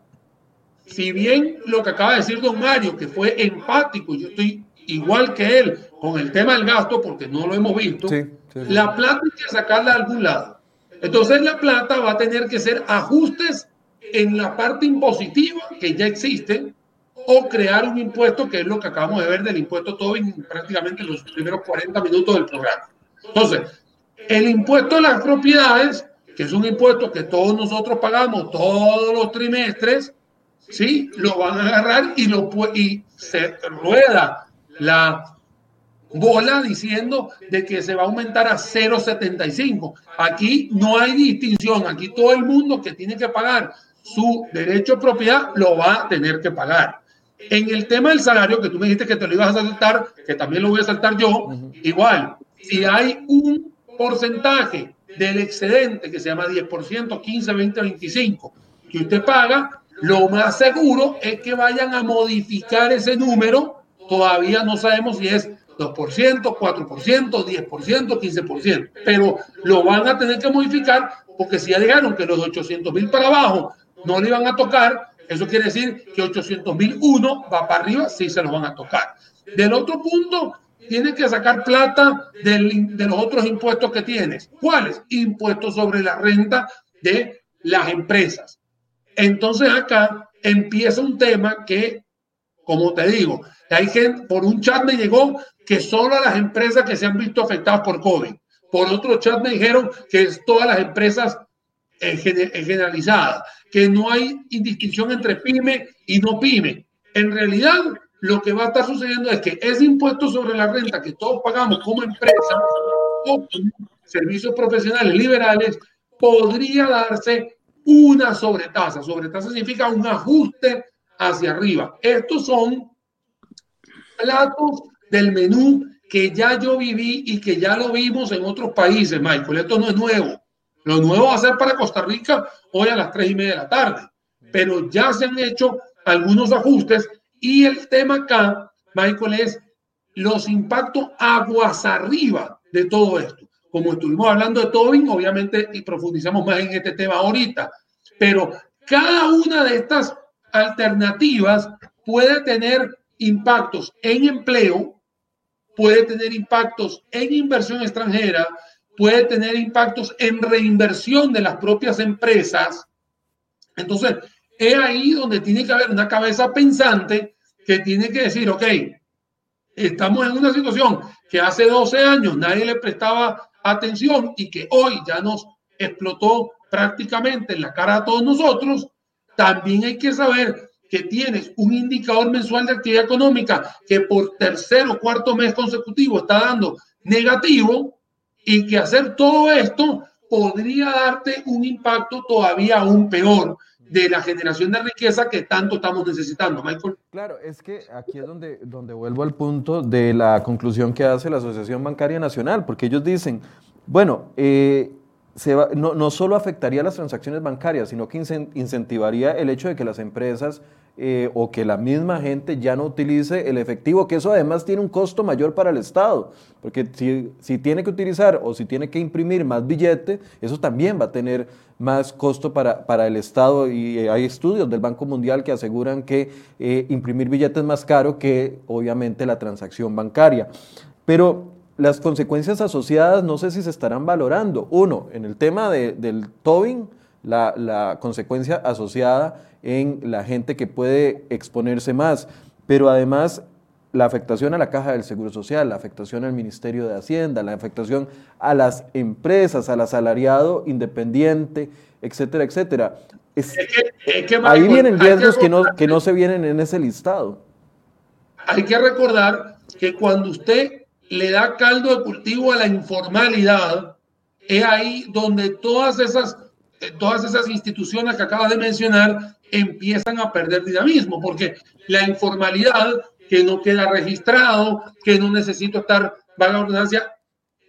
Si bien lo que acaba de decir don Mario, que fue empático, yo estoy igual que él con el tema del gasto, porque no lo hemos visto, sí. La plata hay que sacarla a algún lado. Entonces la plata va a tener que ser ajustes en la parte impositiva que ya existe o crear un impuesto que es lo que acabamos de ver del impuesto todo en prácticamente los primeros 40 minutos del programa. Entonces, el impuesto a las propiedades, que es un impuesto que todos nosotros pagamos todos los trimestres, ¿sí? Lo van a agarrar y, lo, y se rueda la bola diciendo de que se va a aumentar a 0,75. Aquí no hay distinción, aquí todo el mundo que tiene que pagar su derecho de propiedad lo va a tener que pagar. En el tema del salario, que tú me dijiste que te lo ibas a saltar, que también lo voy a saltar yo, igual, si hay un porcentaje del excedente que se llama 10%, 15, 20, 25, que usted paga, lo más seguro es que vayan a modificar ese número. Todavía no sabemos si es 2%, 4%, 10%, 15%, pero lo van a tener que modificar porque si ya dijeron que los 800 mil para abajo no le iban a tocar, eso quiere decir que 800 mil uno va para arriba, sí se los van a tocar. Del otro punto, tienes que sacar plata de los otros impuestos que tienes. ¿Cuáles? Impuestos sobre la renta de las empresas. Entonces acá empieza un tema que, como te digo, hay gente, por un chat me llegó que solo a las empresas que se han visto afectadas por COVID. Por otro chat me dijeron que es todas las empresas generalizadas, que no hay distinción entre pyme y no pyme. En realidad, lo que va a estar sucediendo es que ese impuesto sobre la renta que todos pagamos como empresa o servicios profesionales liberales podría darse una sobretasa. Sobretasa significa un ajuste hacia arriba. Estos son platos del menú que ya yo viví y que ya lo vimos en otros países, Michael. Esto no es nuevo. Lo nuevo va a ser para Costa Rica hoy a las tres y media de la tarde. Pero ya se han hecho algunos ajustes y el tema acá, Michael, es los impactos aguas arriba de todo esto. Como estuvimos hablando de Tobin, obviamente, y profundizamos más en este tema ahorita, pero cada una de estas alternativas puede tener impactos en empleo, puede tener impactos en inversión extranjera, puede tener impactos en reinversión de las propias empresas. Entonces, es ahí donde tiene que haber una cabeza pensante que tiene que decir, ok, estamos en una situación que hace 12 años nadie le prestaba atención y que hoy ya nos explotó prácticamente en la cara a todos nosotros, también hay que saber que tienes un indicador mensual de actividad económica que por tercer o cuarto mes consecutivo está dando negativo y que hacer todo esto podría darte un impacto todavía aún peor de la generación de riqueza que tanto estamos necesitando, Michael. Claro, es que aquí es donde, donde vuelvo al punto de la conclusión que hace la Asociación Bancaria Nacional, porque ellos dicen, bueno, eh, no, no, solo afectaría las transacciones bancarias, sino que incentivaría el hecho de que las empresas eh, o que la misma gente ya no utilice el efectivo, que eso además tiene un costo mayor para el Estado, porque si, si tiene que utilizar o si tiene que imprimir más billete, eso también va a tener más costo para, para el Estado y eh, hay estudios del Banco Mundial que aseguran que eh, imprimir billetes es más caro que obviamente la transacción bancaria. Pero las consecuencias asociadas no sé si se estarán valorando. Uno, en el tema del tobing, la, la, consecuencia asociada en la gente que puede exponerse más, pero además la afectación a la caja del Seguro Social, la afectación al Ministerio de Hacienda, la afectación a las empresas, al asalariado independiente, etcétera, etcétera. ahí vienen riesgos que no, que no se vienen en ese listado. Hay que recordar que cuando usted le da caldo de cultivo a la informalidad, es ahí donde todas esas, eh, todas esas instituciones que acabas de mencionar empiezan a perder dinamismo, porque la informalidad que no queda registrado, que no necesito estar, va la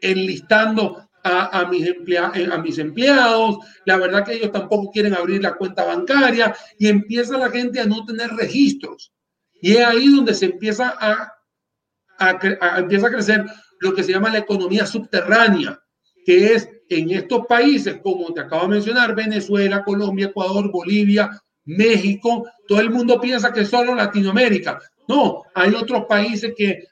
enlistando a, mis eh, a mis empleados, la verdad que ellos tampoco quieren abrir la cuenta bancaria y empieza la gente a no tener registros. Y es ahí donde se empieza a empieza a crecer lo que se llama la economía subterránea, que es en estos países, como te acabo de mencionar, Venezuela, Colombia, Ecuador, Bolivia, México, todo el mundo piensa que solo Latinoamérica. No, hay otros países que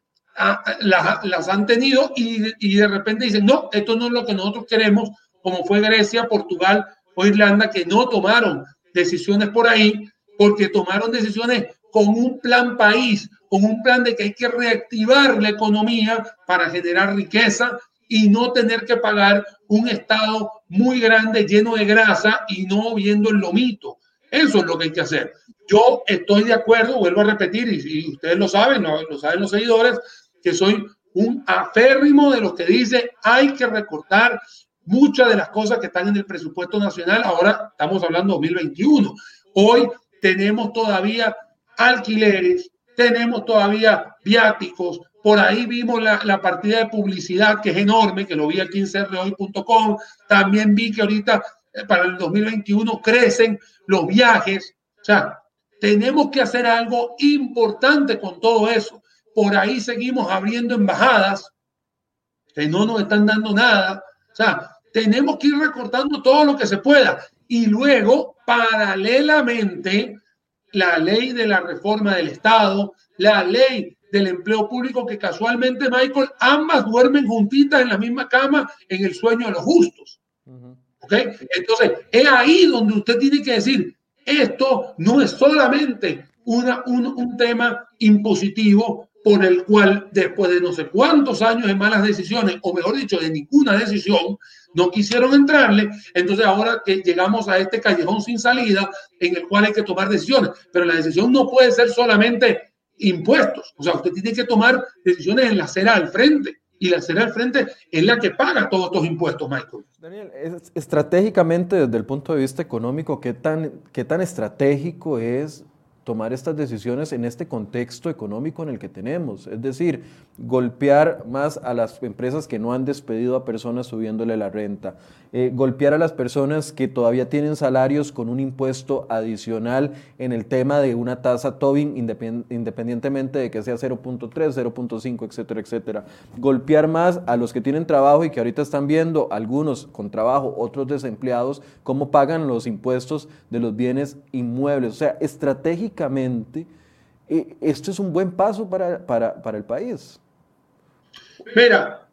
las, han tenido y de repente dicen, no, esto no es lo que nosotros queremos, como fue Grecia, Portugal o Irlanda, que no tomaron decisiones por ahí, porque tomaron decisiones con un plan país, con un plan de que hay que reactivar la economía para generar riqueza y no tener que pagar un Estado muy grande lleno de grasa y no viendo el lomito. Eso es lo que hay que hacer. Yo estoy de acuerdo, vuelvo a repetir, y, ustedes lo saben, lo saben los seguidores, que soy un aférrimo de lo que dice hay que recortar muchas de las cosas que están en el presupuesto nacional. Ahora estamos hablando 2021. Hoy tenemos todavía alquileres, tenemos todavía viáticos, por ahí vimos la, partida de publicidad que es enorme, que lo vi aquí en crhoy.com, también vi que ahorita eh, para el 2021 crecen los viajes, o sea, tenemos que hacer algo importante con todo eso. Por ahí seguimos abriendo embajadas que no nos están dando nada. O sea, tenemos que ir recortando todo lo que se pueda. Y luego, paralelamente, la ley de la reforma del Estado, la ley del empleo público, que casualmente, Michael, ambas duermen juntitas en la misma cama en el sueño de los justos. ¿Ok? Entonces, es ahí donde usted tiene que decir, esto no es solamente una, un, un tema impositivo por el cual después de no sé cuántos años de malas decisiones, o mejor dicho, de ninguna decisión, no quisieron entrarle, entonces ahora que llegamos a este callejón sin salida en el cual hay que tomar decisiones, pero la decisión no puede ser solamente impuestos, o sea, usted tiene que tomar decisiones en la acera al frente. Y la acera al frente es la que paga todos estos impuestos, Michael. Daniel, estratégicamente desde el punto de vista económico, ¿qué tan, qué tan estratégico es tomar estas decisiones en este contexto económico en el que tenemos. Es decir, golpear más a las empresas que no han despedido a personas subiéndole la renta, eh, golpear a las personas que todavía tienen salarios con un impuesto adicional en el tema de una tasa Tobin independientemente de que sea 0.3, 0.5, etcétera, etcétera. Golpear más a los que tienen trabajo y que ahorita están viendo, algunos con trabajo, otros desempleados, cómo pagan los impuestos de los bienes inmuebles. O sea, eh, esto es un buen paso para, para el país. Mira,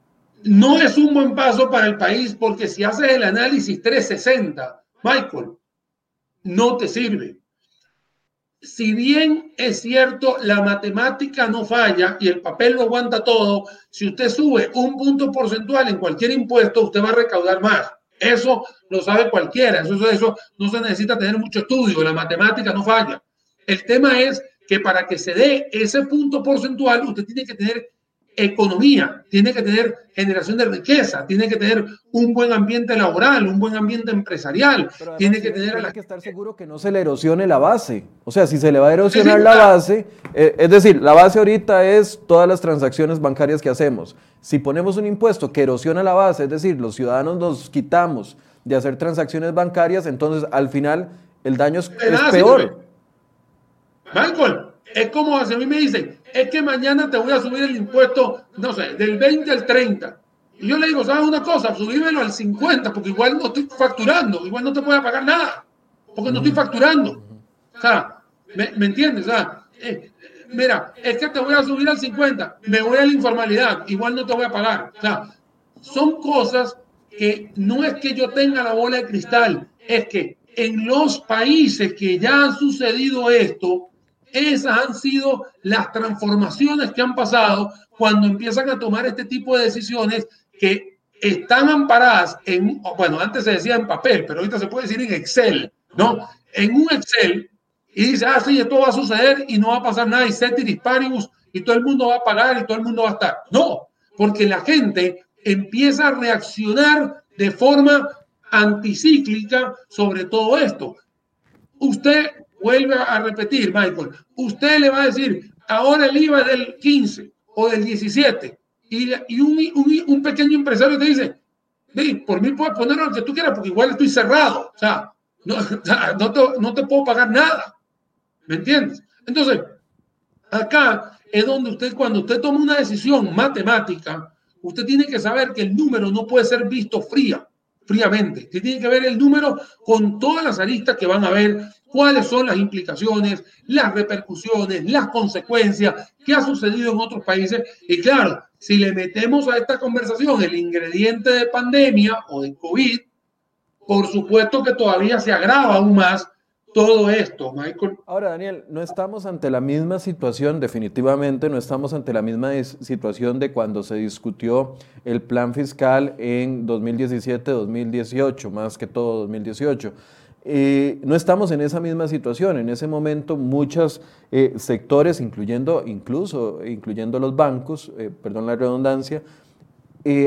no es un buen paso para el país porque si haces el análisis 360, Michael, no te sirve. Si bien es cierto, la matemática no falla y el papel lo aguanta todo, si usted sube un punto porcentual en cualquier impuesto, usted va a recaudar más. Eso lo sabe cualquiera. Eso, eso no se necesita tener mucho estudio. La matemática no falla. El tema es que para que se dé ese punto porcentual, usted tiene que tener economía, tiene que tener generación de riqueza, tiene que tener un buen ambiente laboral, un buen ambiente empresarial, tiene que tener... Tiene que estar seguro que no se le erosione la base. O sea, si se le va a erosionar la base, eh, es decir, la base ahorita es todas las transacciones bancarias que hacemos. Si ponemos un impuesto que erosiona la base, es decir, los ciudadanos nos quitamos de hacer transacciones bancarias, entonces al final el daño es, peor. Michael, es como si a mí me dicen, es que mañana te voy a subir el impuesto, no sé, del 20 al 30. Y yo le digo, ¿sabes una cosa? Subímelo al 50, porque igual no estoy facturando, igual no te voy a pagar nada, porque no estoy facturando. O sea, ¿me, entiendes? O sea, eh, mira, es que te voy a subir al 50, me voy a la informalidad, igual no te voy a pagar. O sea, son cosas que no es que yo tenga la bola de cristal, es que en los países que ya han sucedido esto, esas han sido las transformaciones que han pasado cuando empiezan a tomar este tipo de decisiones que están amparadas en, bueno, antes se decía en papel, pero ahorita se puede decir en Excel, ¿no? En un Excel y dice, ah, sí, esto va a suceder y no va a pasar nada y ceteris paribus y todo el mundo va a pagar y todo el mundo va a estar. No, porque la gente empieza a reaccionar de forma anticíclica sobre todo esto. Usted vuelve a repetir, Michael, usted le va a decir, ahora el IVA del 15 o del 17, y, y un, un, pequeño empresario te dice, por mí puedes poner lo que tú quieras, porque igual estoy cerrado, o sea, no, *laughs* no, te, no te puedo pagar nada, ¿me entiendes? Entonces, acá es donde usted, cuando usted toma una decisión matemática, usted tiene que saber que el número no puede ser visto fría, fríamente. Tiene que ver el número con todas las aristas que van a ver cuáles son las implicaciones, las repercusiones, las consecuencias, qué ha sucedido en otros países. Y claro, si le metemos a esta conversación el ingrediente de pandemia o de COVID, por supuesto que todavía se agrava aún más todo esto, Michael. Ahora, Daniel, no estamos ante la misma situación, definitivamente no estamos ante la misma situación de cuando se discutió el plan fiscal en 2017-2018, más que todo 2018. Eh, no estamos en esa misma situación. En ese momento muchos eh, sectores, incluyendo incluso incluyendo los bancos, eh, perdón la redundancia,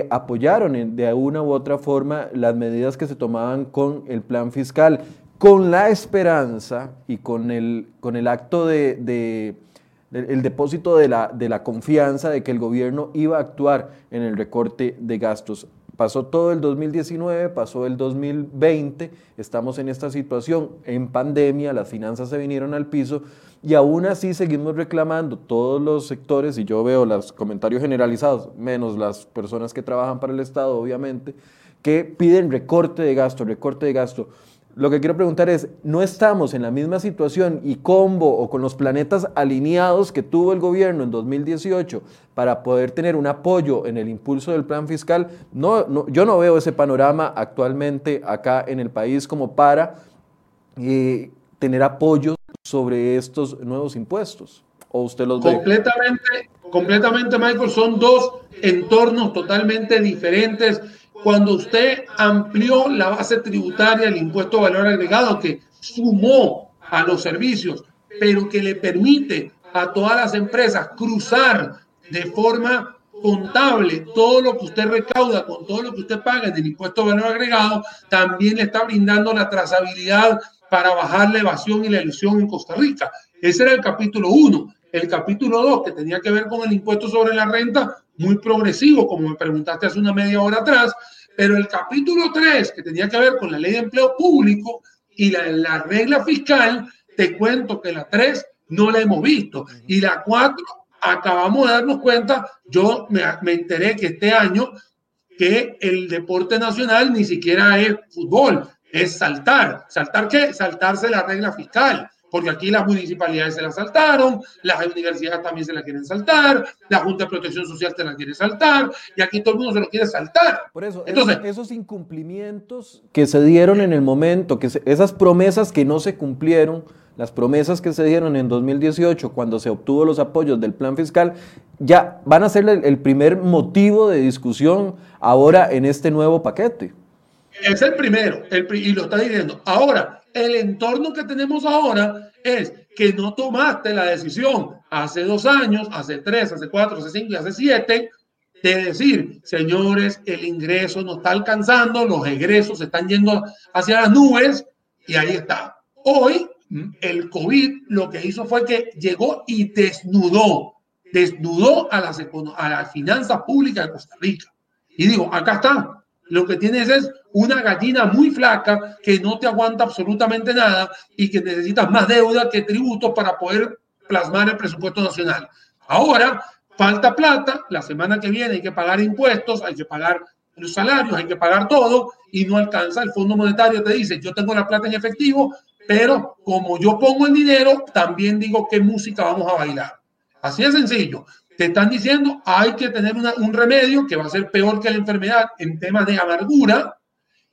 apoyaron de una u otra forma las medidas que se tomaban con el plan fiscal, con la esperanza y con el, con el acto de, el depósito de la, de la confianza de que el gobierno iba a actuar en el recorte de gastos. Pasó todo el 2019, pasó el 2020, estamos en esta situación en pandemia, las finanzas se vinieron al piso y aún así seguimos reclamando todos los sectores, y yo veo los comentarios generalizados, menos las personas que trabajan para el Estado, obviamente, que piden recorte de gasto, recorte de gasto. Lo que quiero preguntar es, ¿no estamos en la misma situación y combo o con los planetas alineados que tuvo el gobierno en 2018 para poder tener un apoyo en el impulso del plan fiscal? No, yo no veo ese panorama actualmente acá en el país como para eh, tener apoyo sobre estos nuevos impuestos. ¿O usted los completamente, Completamente, Michael, son dos entornos totalmente diferentes cuando usted amplió la base tributaria del impuesto de valor agregado que sumó a los servicios, pero que le permite a todas las empresas cruzar de forma contable todo lo que usted recauda con todo lo que usted paga en el impuesto de valor agregado, también le está brindando la trazabilidad para bajar la evasión y la ilusión en Costa Rica. Ese era el capítulo 1. El capítulo 2, que tenía que ver con el impuesto sobre la renta, muy progresivo, como me preguntaste hace una media hora atrás, pero el capítulo 3, que tenía que ver con la ley de empleo público y la, regla fiscal, te cuento que la 3 no la hemos visto. Y la 4, acabamos de darnos cuenta, yo me, me enteré que este año que el deporte nacional ni siquiera es fútbol, es saltar. ¿Saltar qué? Saltarse la regla fiscal porque aquí las municipalidades se la saltaron, las universidades también se la quieren saltar, la Junta de Protección Social se la quiere saltar, y aquí todo el mundo se lo quiere saltar. Por eso, Entonces, esos, incumplimientos que se dieron en el momento, que esas promesas que no se cumplieron, las promesas que se dieron en 2018 cuando se obtuvo los apoyos del plan fiscal, ya van a ser el primer motivo de discusión ahora en este nuevo paquete. Es el primero, el, y lo está diciendo. Ahora, el entorno que tenemos ahora es que no tomaste la decisión hace dos años, hace tres, hace cuatro, hace cinco y hace siete, de decir, señores, el ingreso no está alcanzando, los egresos están yendo hacia las nubes y ahí está. Hoy, el COVID lo que hizo fue que llegó y desnudó, desnudó a las, a las finanzas públicas de Costa Rica. Y digo, acá está, lo que tienes es una gallina muy flaca que no te aguanta absolutamente nada y que necesitas más deuda que tributos para poder plasmar el presupuesto nacional. Ahora, falta plata, la semana que viene hay que pagar impuestos, hay que pagar los salarios, hay que pagar todo y no alcanza. El Fondo Monetario te dice, yo tengo la plata en efectivo, pero como yo pongo el dinero, también digo qué música vamos a bailar. Así de sencillo te están diciendo hay que tener un remedio que va a ser peor que la enfermedad en temas de amargura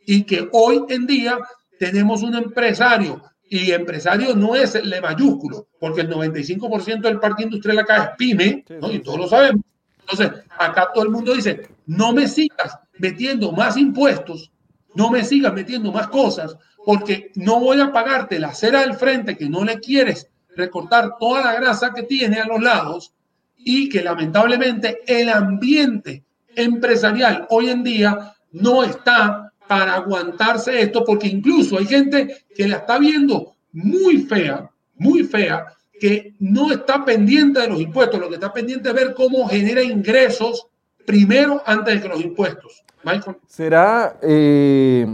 y que hoy en día tenemos un empresario y empresario no es el mayúsculo, porque el 95% del parque industrial acá es pyme, y todos lo sabemos. Entonces, acá todo el mundo dice, no me sigas metiendo más impuestos, no me sigas metiendo más cosas, porque no voy a pagarte la cera del frente que no le quieres recortar toda la grasa que tiene a los lados y que lamentablemente el ambiente empresarial hoy en día no está para aguantarse esto, porque incluso hay gente que la está viendo muy fea, muy fea, que no está pendiente de los impuestos, lo que está pendiente es ver cómo genera ingresos primero antes de que los impuestos. Michael. ¿Será eh,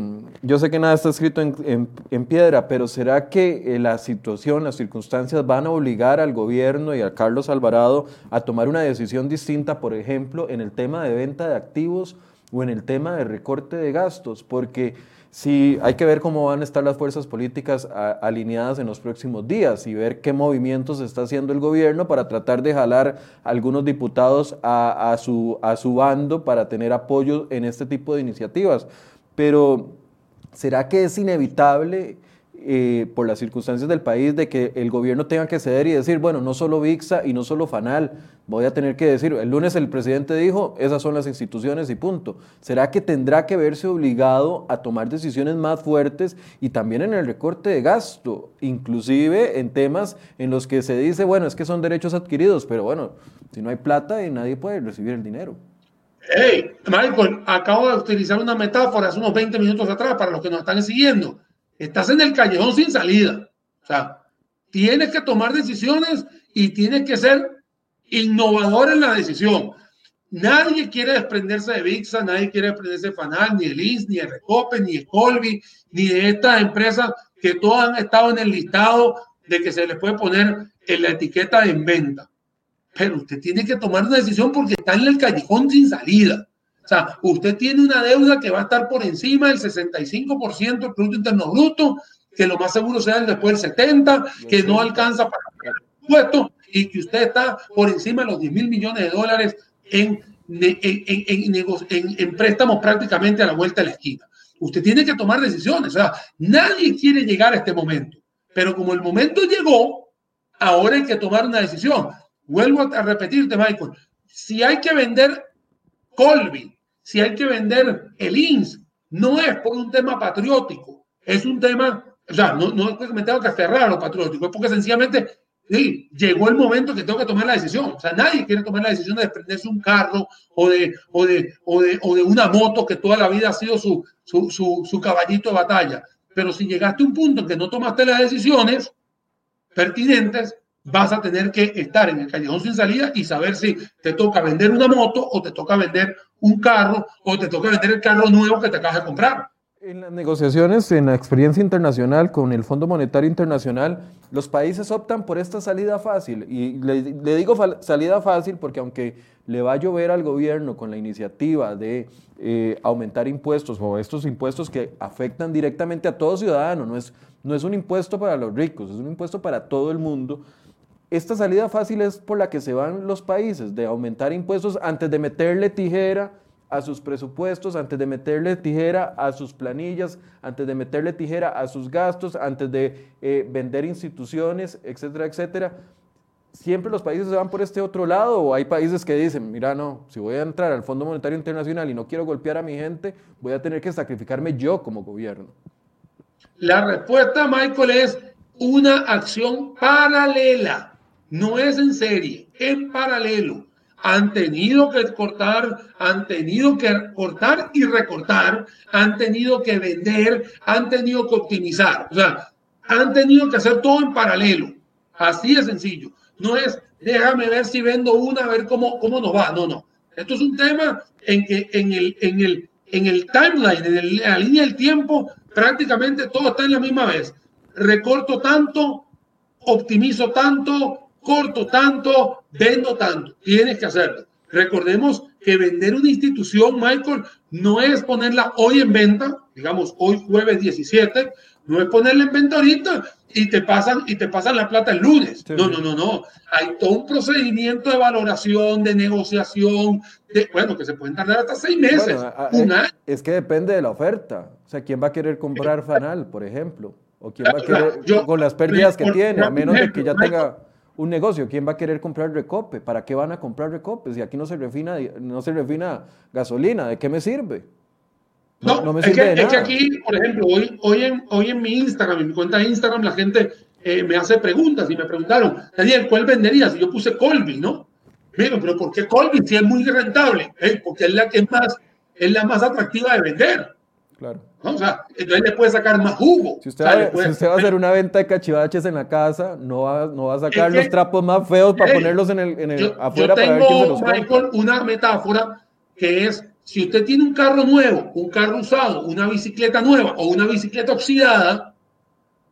yo sé que nada está escrito en, piedra, pero ¿será que eh, la situación, las circunstancias van a obligar al gobierno y a Carlos Alvarado a tomar una decisión distinta, por ejemplo, en el tema de venta de activos o en el tema de recorte de gastos? Porque si hay que ver cómo van a estar las fuerzas políticas alineadas en los próximos días y ver qué movimientos está haciendo el gobierno para tratar de jalar a algunos diputados a, su, a su bando para tener apoyo en este tipo de iniciativas. Pero ¿Será que es inevitable eh, por las circunstancias del país de que el gobierno tenga que ceder y decir, bueno, no solo VIXA y no solo FANAL, voy a tener que decir, el lunes el presidente dijo, esas son las instituciones y punto. ¿Será que tendrá que verse obligado a tomar decisiones más fuertes y también en el recorte de gasto, inclusive en temas en los que se dice, bueno, es que son derechos adquiridos, pero bueno, si no hay plata y nadie puede recibir el dinero? Hey, Michael, acabo de utilizar una metáfora hace unos 20 minutos atrás para los que nos están siguiendo. Estás en el callejón sin salida. O sea, tienes que tomar decisiones y tienes que ser innovador en la decisión. Nadie quiere desprenderse de VIXA, nadie quiere desprenderse de FANAL, ni el INS, ni de Recope, ni de Colby, ni de estas empresas que todas han estado en el listado de que se les puede poner en la etiqueta de en venta pero usted tiene que tomar una decisión porque está en el callejón sin salida. O sea, usted tiene una deuda que va a estar por encima del 65% del Producto Interno Bruto, que lo más seguro sea el después del 70, que no alcanza para pagar el impuesto y que usted está por encima de los 10 mil millones de dólares en, en, en, en, préstamos prácticamente a la vuelta de la esquina. Usted tiene que tomar decisiones. O sea, nadie quiere llegar a este momento, pero como el momento llegó, ahora hay que tomar una decisión. Vuelvo a repetirte, Michael, si hay que vender Colby, si hay que vender el INS, no es por un tema patriótico, es un tema, o sea, no, no es que me tengo que aferrar a lo patriótico, es porque sencillamente sí, llegó el momento que tengo que tomar la decisión. O sea, nadie quiere tomar la decisión de desprenderse un carro o de, o de, o de, o de una moto que toda la vida ha sido su, su, su, su caballito de batalla. Pero si llegaste a un punto en que no tomaste las decisiones pertinentes, vas a tener que estar en el callejón sin salida y saber si te toca vender una moto o te toca vender un carro o te toca vender el carro nuevo que te acabas de comprar. En las negociaciones, en la experiencia internacional con el Fondo Monetario Internacional, los países optan por esta salida fácil. Y le, digo salida fácil porque aunque le va a llover al gobierno con la iniciativa de eh, aumentar impuestos o estos impuestos que afectan directamente a todo ciudadano, no es, no es un impuesto para los ricos, es un impuesto para todo el mundo, esta salida fácil es por la que se van los países, de aumentar impuestos antes de meterle tijera a sus presupuestos, antes de meterle tijera a sus planillas, antes de meterle tijera a sus gastos, antes de eh, vender instituciones, etcétera, etcétera. siempre los países se van por este otro lado o hay países que dicen, mira, no, si voy a entrar al Fondo Monetario Internacional y no quiero golpear a mi gente, voy a tener que sacrificarme yo como gobierno? La respuesta, Michael, es una acción paralela, no es en serie, en paralelo. Han tenido que cortar, han tenido que cortar y recortar, han tenido que vender, han tenido que optimizar. O sea, han tenido que hacer todo en paralelo. Así de sencillo. No es déjame ver si vendo una, a ver cómo, cómo nos va. No, no. Esto es un tema en que en el, en el, en el timeline, en la línea del tiempo, prácticamente todo está en la misma vez. Recorto tanto, optimizo tanto, corto tanto, vendo tanto. Tienes que hacerlo. Recordemos que vender una institución, Michael, no es ponerla hoy en venta, digamos hoy jueves 17, no es ponerla en venta ahorita y te pasan y te pasan la plata el lunes. no, no, no, no. Hay todo un procedimiento de valoración, de negociación, de, bueno, que se pueden tardar hasta seis meses, un año. Es que depende de la oferta. O sea, ¿quién va a querer comprar Fanal, por ejemplo? ¿O quién va a querer, con las pérdidas que tiene, a menos de que ya tenga un negocio, ¿quién va a querer comprar recope? ¿Para qué van a comprar recope? Si aquí no se refina, no se refina gasolina, ¿de qué me sirve? No, no, me es, que, es, que, aquí, por ejemplo, hoy, hoy, en, hoy en mi Instagram, en mi cuenta de Instagram, la gente eh, me hace preguntas y me preguntaron, Daniel, ¿cuál venderías? Y yo puse Colby, ¿no? Mira, pero ¿por qué Colby si es muy rentable? Eh, porque es la que más, es la más atractiva de vender. Claro. O sea, entonces le puede sacar más jugo. Si usted, va, si usted va a hacer una venta de cachivaches en la casa, no va, no va a sacar los trapos más feos para ponerlos en el, en el afuera yo tengo, para ver quién se los Michael, una metáfora que es si usted tiene un carro nuevo, un carro usado, una bicicleta nueva o una bicicleta oxidada,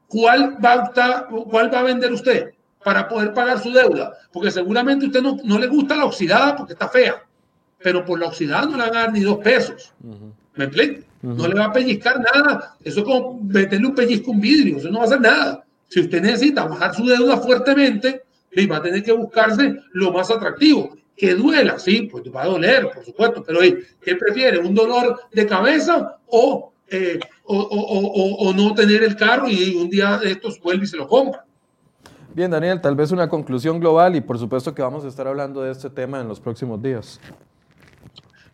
¿cuál va a, optar, cuál va a vender usted para poder pagar su deuda? Porque seguramente usted no, no le gusta la oxidada porque está fea, pero por la oxidada no le van a dar ni dos pesos. ¿Me explico? No le va a pellizcar nada. Eso es como meterle un pellizco a un vidrio. Eso no va a hacer nada. Si usted necesita bajar su deuda fuertemente, va a tener que buscarse lo más atractivo que duela, sí, pues va a doler, por supuesto, pero ¿qué prefiere? ¿Un dolor de cabeza o, eh, o, o, o, no tener el carro y un día de estos vuelve y se lo compra? Bien, Daniel, tal vez una conclusión global y por supuesto que vamos a estar hablando de este tema en los próximos días.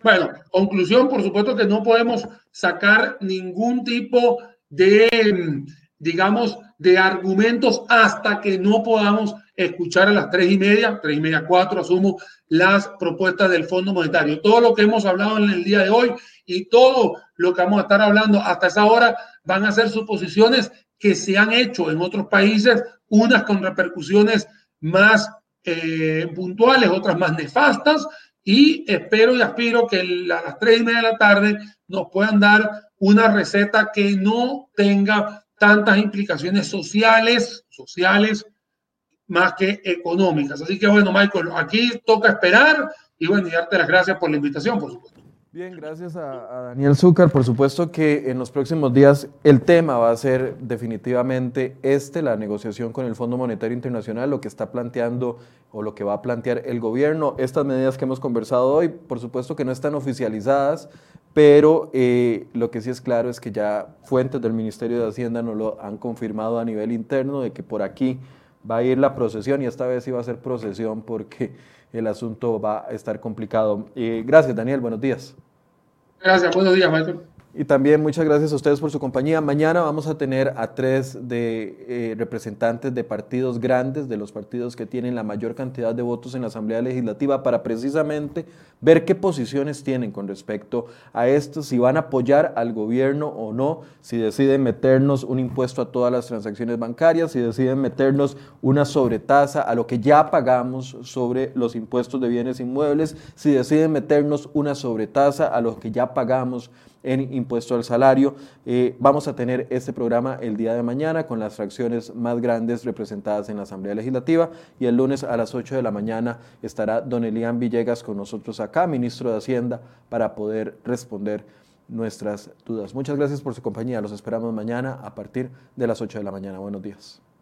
Bueno, conclusión, por supuesto que no podemos sacar ningún tipo de, digamos, de argumentos hasta que no podamos escuchar a las tres y media, tres y media, cuatro, asumo, las propuestas del Fondo Monetario. Todo lo que hemos hablado en el día de hoy y todo lo que vamos a estar hablando hasta esa hora van a ser suposiciones que se han hecho en otros países, unas con repercusiones más eh, puntuales, otras más nefastas, y espero y aspiro que a las tres y media de la tarde nos puedan dar una receta que no tenga tantas implicaciones sociales, sociales, más que económicas. Así que bueno, Michael, aquí toca esperar y bueno, y darte las gracias por la invitación, por supuesto. Bien, gracias a, Daniel Zúcar. Por supuesto que en los próximos días el tema va a ser definitivamente este, la negociación con el Fondo Monetario Internacional, lo que está planteando o lo que va a plantear el gobierno. Estas medidas que hemos conversado hoy, por supuesto que no están oficializadas, pero eh, lo que sí es claro es que ya fuentes del Ministerio de Hacienda nos lo han confirmado a nivel interno de que por aquí va a ir la procesión y esta vez sí va a ser procesión porque el asunto va a estar complicado. Eh, gracias, Daniel. Buenos días. Gracias. Buenos días, Michael. Y también muchas gracias a ustedes por su compañía. Mañana vamos a tener a tres de eh, representantes de partidos grandes, de los partidos que tienen la mayor cantidad de votos en la Asamblea Legislativa, para precisamente ver qué posiciones tienen con respecto a esto, si van a apoyar al gobierno o no, si deciden meternos un impuesto a todas las transacciones bancarias, si deciden meternos una sobretasa a lo que ya pagamos sobre los impuestos de bienes inmuebles, si deciden meternos una sobretasa a lo que ya pagamos en impuesto al salario. Eh, vamos a tener este programa el día de mañana con las fracciones más grandes representadas en la Asamblea Legislativa y el lunes a las 8 de la mañana estará don Elian Villegas con nosotros acá, ministro de Hacienda, para poder responder nuestras dudas. Muchas gracias por su compañía. Los esperamos mañana a partir de las 8 de la mañana. Buenos días.